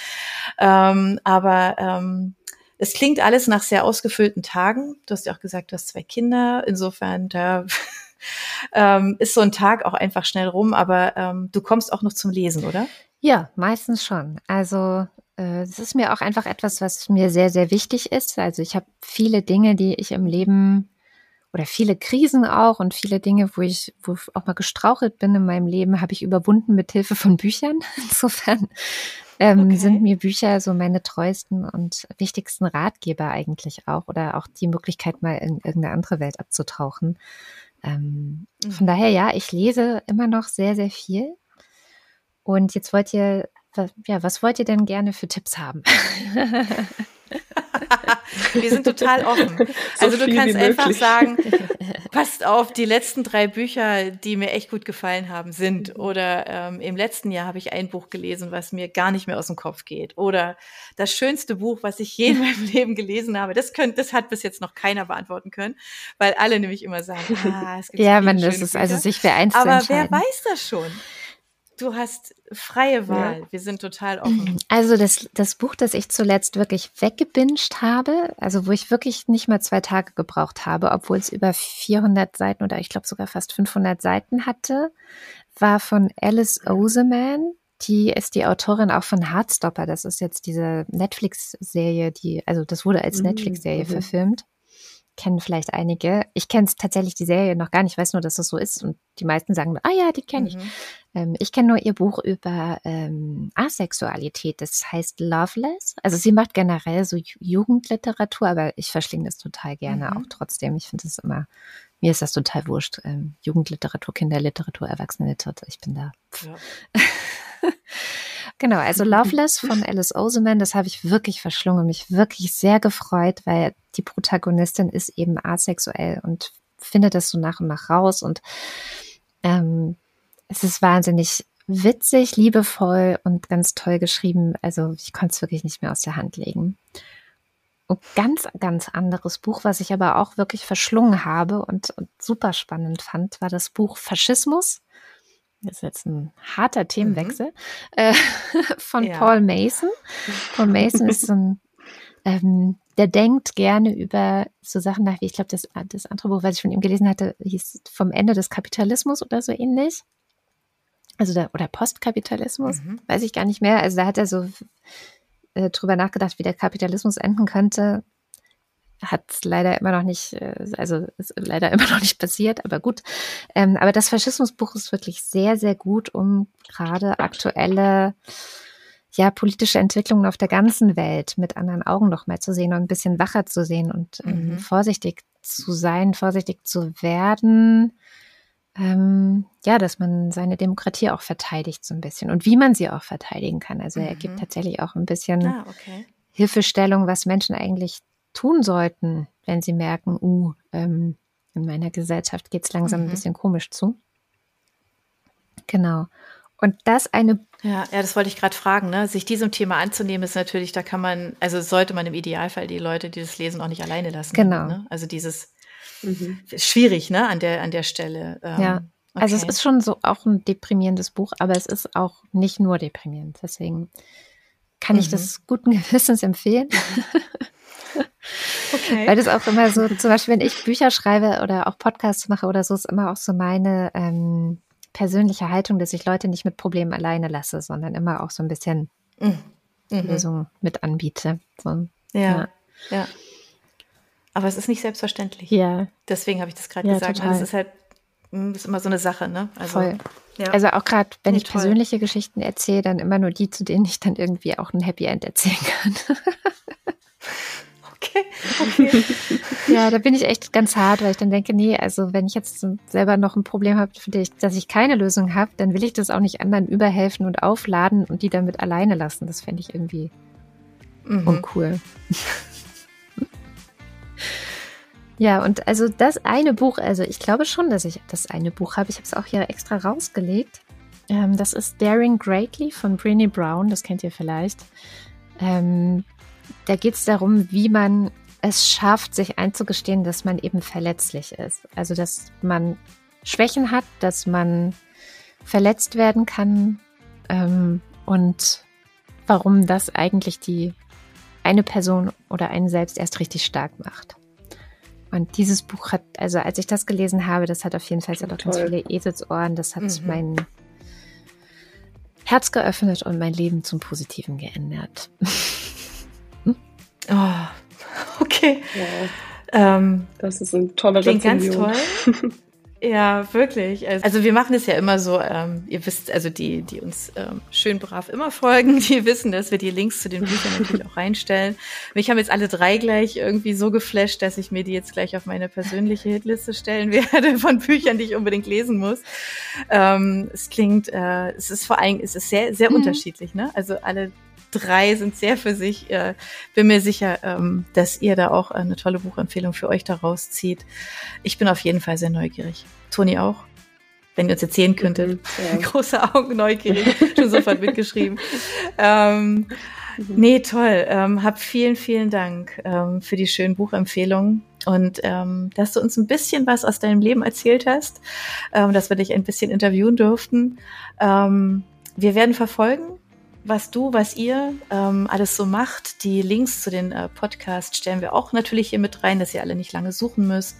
Ähm, aber ähm, es klingt alles nach sehr ausgefüllten Tagen. Du hast ja auch gesagt, du hast zwei Kinder. Insofern, da ähm, ist so ein Tag auch einfach schnell rum, aber ähm, du kommst auch noch zum Lesen, oder? Ja, meistens schon. Also es äh, ist mir auch einfach etwas, was mir sehr, sehr wichtig ist. Also ich habe viele Dinge, die ich im Leben oder viele Krisen auch und viele Dinge, wo ich, wo ich auch mal gestrauchelt bin in meinem Leben, habe ich überwunden mit Hilfe von Büchern. [LAUGHS] Insofern ähm, okay. sind mir Bücher so meine treuesten und wichtigsten Ratgeber eigentlich auch oder auch die Möglichkeit, mal in irgendeine andere Welt abzutauchen. Ähm, mhm. Von daher, ja, ich lese immer noch sehr, sehr viel. Und jetzt wollt ihr, ja, was wollt ihr denn gerne für Tipps haben? [LAUGHS] [LAUGHS] Wir sind total offen. So also du kannst einfach sagen, [LAUGHS] passt auf, die letzten drei Bücher, die mir echt gut gefallen haben, sind. Oder ähm, im letzten Jahr habe ich ein Buch gelesen, was mir gar nicht mehr aus dem Kopf geht. Oder das schönste Buch, was ich je in meinem [LAUGHS] Leben gelesen habe. Das, könnt, das hat bis jetzt noch keiner beantworten können, weil alle nämlich immer sagen, ah, es gibt Ja, man, das ist also sich für eins Aber wer weiß das schon? Du hast freie Wahl. Ja. Wir sind total offen. [CLEARS THROAT] Also das, das Buch, das ich zuletzt wirklich weggebinged habe, also wo ich wirklich nicht mal zwei Tage gebraucht habe, obwohl es über 400 Seiten oder ich glaube sogar fast 500 Seiten hatte, war von Alice Oseman. Die ist die Autorin auch von Heartstopper. Das ist jetzt diese Netflix-Serie, die, also das wurde als Mhm, Netflix-Serie mhm. verfilmt. Kennen vielleicht einige. Ich kenne es tatsächlich die Serie noch gar nicht, weiß nur, dass das so ist. Und die meisten sagen, ah ja, die kenne ich. Mhm. Ähm, ich kenne nur ihr Buch über ähm, Asexualität. Das heißt Loveless. Also sie macht generell so Ju- Jugendliteratur, aber ich verschlinge das total gerne Mhm. auch trotzdem. Ich finde das immer, mir ist das total wurscht. Ähm, Jugendliteratur, Kinderliteratur, Erwachsenenliteratur. Ich bin da. Ja. [LAUGHS] Genau, also Loveless von Alice Oseman, das habe ich wirklich verschlungen, mich wirklich sehr gefreut, weil die Protagonistin ist eben asexuell und findet das so nach und nach raus und ähm, es ist wahnsinnig witzig, liebevoll und ganz toll geschrieben. Also ich konnte es wirklich nicht mehr aus der Hand legen. Und ganz, ganz anderes Buch, was ich aber auch wirklich verschlungen habe und, und super spannend fand, war das Buch Faschismus. Das ist jetzt ein harter Themenwechsel. Äh, [LAUGHS] von Ja. Paul Mason. Paul Mason ist so ein, ähm, der denkt gerne über so Sachen nach, wie ich glaube, das, das andere Buch, was ich von ihm gelesen hatte, hieß Vom Ende des Kapitalismus oder so ähnlich. Also da, oder Postkapitalismus, Mhm. weiß ich gar nicht mehr. Also da hat er so äh, drüber nachgedacht, wie der Kapitalismus enden könnte. Hat leider immer noch nicht, äh, also ist leider [LAUGHS] immer noch nicht passiert, aber gut. Ähm, aber das Faschismusbuch ist wirklich sehr, sehr gut, um gerade aktuelle ja, politische Entwicklungen auf der ganzen Welt mit anderen Augen noch mal zu sehen und ein bisschen wacher zu sehen und ähm, Mhm. vorsichtig zu sein, vorsichtig zu werden. Ähm, ja, dass man seine Demokratie auch verteidigt so ein bisschen und wie man sie auch verteidigen kann. Also er Mhm. gibt tatsächlich auch ein bisschen Ah, okay. Hilfestellung, was Menschen eigentlich tun sollten, wenn sie merken, uh, ähm, in meiner Gesellschaft geht's langsam ein Mhm. bisschen komisch zu. Genau. Und das eine, Ja, ja, das wollte ich gerade fragen, ne? Sich diesem Thema anzunehmen, ist natürlich, da kann man, also sollte man im Idealfall die Leute, die das lesen, auch nicht alleine lassen. Genau. Ne? Also dieses Mhm. ist schwierig, ne, an der, an der Stelle. Ähm, Ja. also es okay. ist schon so auch ein deprimierendes Buch, aber es ist auch nicht nur deprimierend. Deswegen kann ich Mhm. das guten [LAUGHS] Gewissens empfehlen. [LAUGHS] okay. Weil das auch immer so, zum Beispiel, wenn ich Bücher schreibe oder auch Podcasts mache oder so, ist immer auch so meine ähm, persönliche Haltung, dass ich Leute nicht mit Problemen alleine lasse, sondern immer auch so ein bisschen Mhm. Mhm. Lösungen mit anbiete. So, Ja, Ja. ja. Aber es ist nicht selbstverständlich. ja, Deswegen habe ich das gerade Ja, gesagt. total. Das ist halt, mm, ist immer so eine Sache, ne? Also, voll. Ja. Also auch gerade, wenn Nee, ich toll. persönliche Geschichten erzähle, dann immer nur die, zu denen ich dann irgendwie auch ein Happy End erzählen kann. [LAUGHS] okay, okay. [LAUGHS] ja, da bin ich echt ganz hart, weil ich dann denke, nee, also wenn ich jetzt selber noch ein Problem habe, für das, dass ich keine Lösung habe, dann will ich das auch nicht anderen überhelfen und aufladen und die damit alleine lassen. Das fände ich irgendwie Mhm. uncool. ja, und also das eine Buch, also ich glaube schon, dass ich das eine Buch habe. Ich habe es auch hier extra rausgelegt. Ähm, das ist Daring Greatly von Brené Brown, das kennt ihr vielleicht. Ähm, da geht es darum, wie man es schafft, sich einzugestehen, dass man eben verletzlich ist. Also, dass man Schwächen hat, dass man verletzt werden kann ähm, und warum das eigentlich die eine Person oder einen selbst erst richtig stark macht. Und dieses Buch hat, also als ich das gelesen habe, das hat auf jeden Fall, auch ganz viele Eselsohren, das hat Mhm. mein Herz geöffnet und mein Leben zum Positiven geändert. [LAUGHS] Oh, [LAUGHS] okay. Wow, Ähm, das ist ein toller Klingt ganz toll. [LAUGHS] Ja, wirklich. Also also wir machen es ja immer so, ähm, ihr wisst, also die, die uns ähm, schön brav immer folgen, [LAUGHS] die wissen, dass wir die Links zu den Büchern natürlich auch reinstellen. Mich haben jetzt alle drei gleich irgendwie so geflasht, dass ich mir die jetzt gleich auf meine persönliche Hitliste stellen werde von Büchern, die ich unbedingt lesen muss. Ähm, es klingt, äh, es ist vor allem, es ist sehr, sehr Mhm. unterschiedlich, ne? Also alle drei sind sehr für sich. Äh, bin mir sicher, ähm, dass ihr da auch eine tolle Buchempfehlung für euch daraus zieht. Ich bin auf jeden Fall sehr neugierig. Toni auch? Wenn ihr uns erzählen könntet. Mhm, ja. [LAUGHS] Große Augen neugierig, schon sofort mitgeschrieben. Ähm, nee, toll. Ähm, hab vielen, vielen Dank ähm, für die schönen Buchempfehlungen und ähm, dass du uns ein bisschen was aus deinem Leben erzählt hast, ähm, dass wir dich ein bisschen interviewen durften. Ähm, wir werden verfolgen, was du, was ihr ähm, alles so macht. Die Links zu den äh, Podcasts stellen wir auch natürlich hier mit rein, dass ihr alle nicht lange suchen müsst.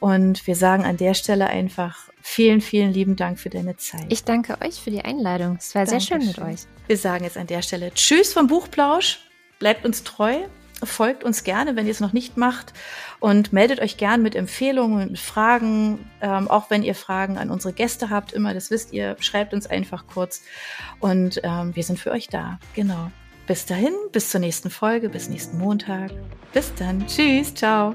Und wir sagen an der Stelle einfach vielen, vielen lieben Dank für deine Zeit. Ich danke euch für die Einladung. Es war Dankeschön. sehr schön mit euch. Wir sagen jetzt an der Stelle Tschüss vom Buchplausch. Bleibt uns treu folgt uns gerne, wenn ihr es noch nicht macht und meldet euch gern mit Empfehlungen, mit Fragen, ähm, auch wenn ihr Fragen an unsere Gäste habt, immer, das wisst ihr, schreibt uns einfach kurz und ähm, wir sind für euch da. Genau. Bis dahin, bis zur nächsten Folge, bis nächsten Montag. Bis dann. Tschüss, ciao.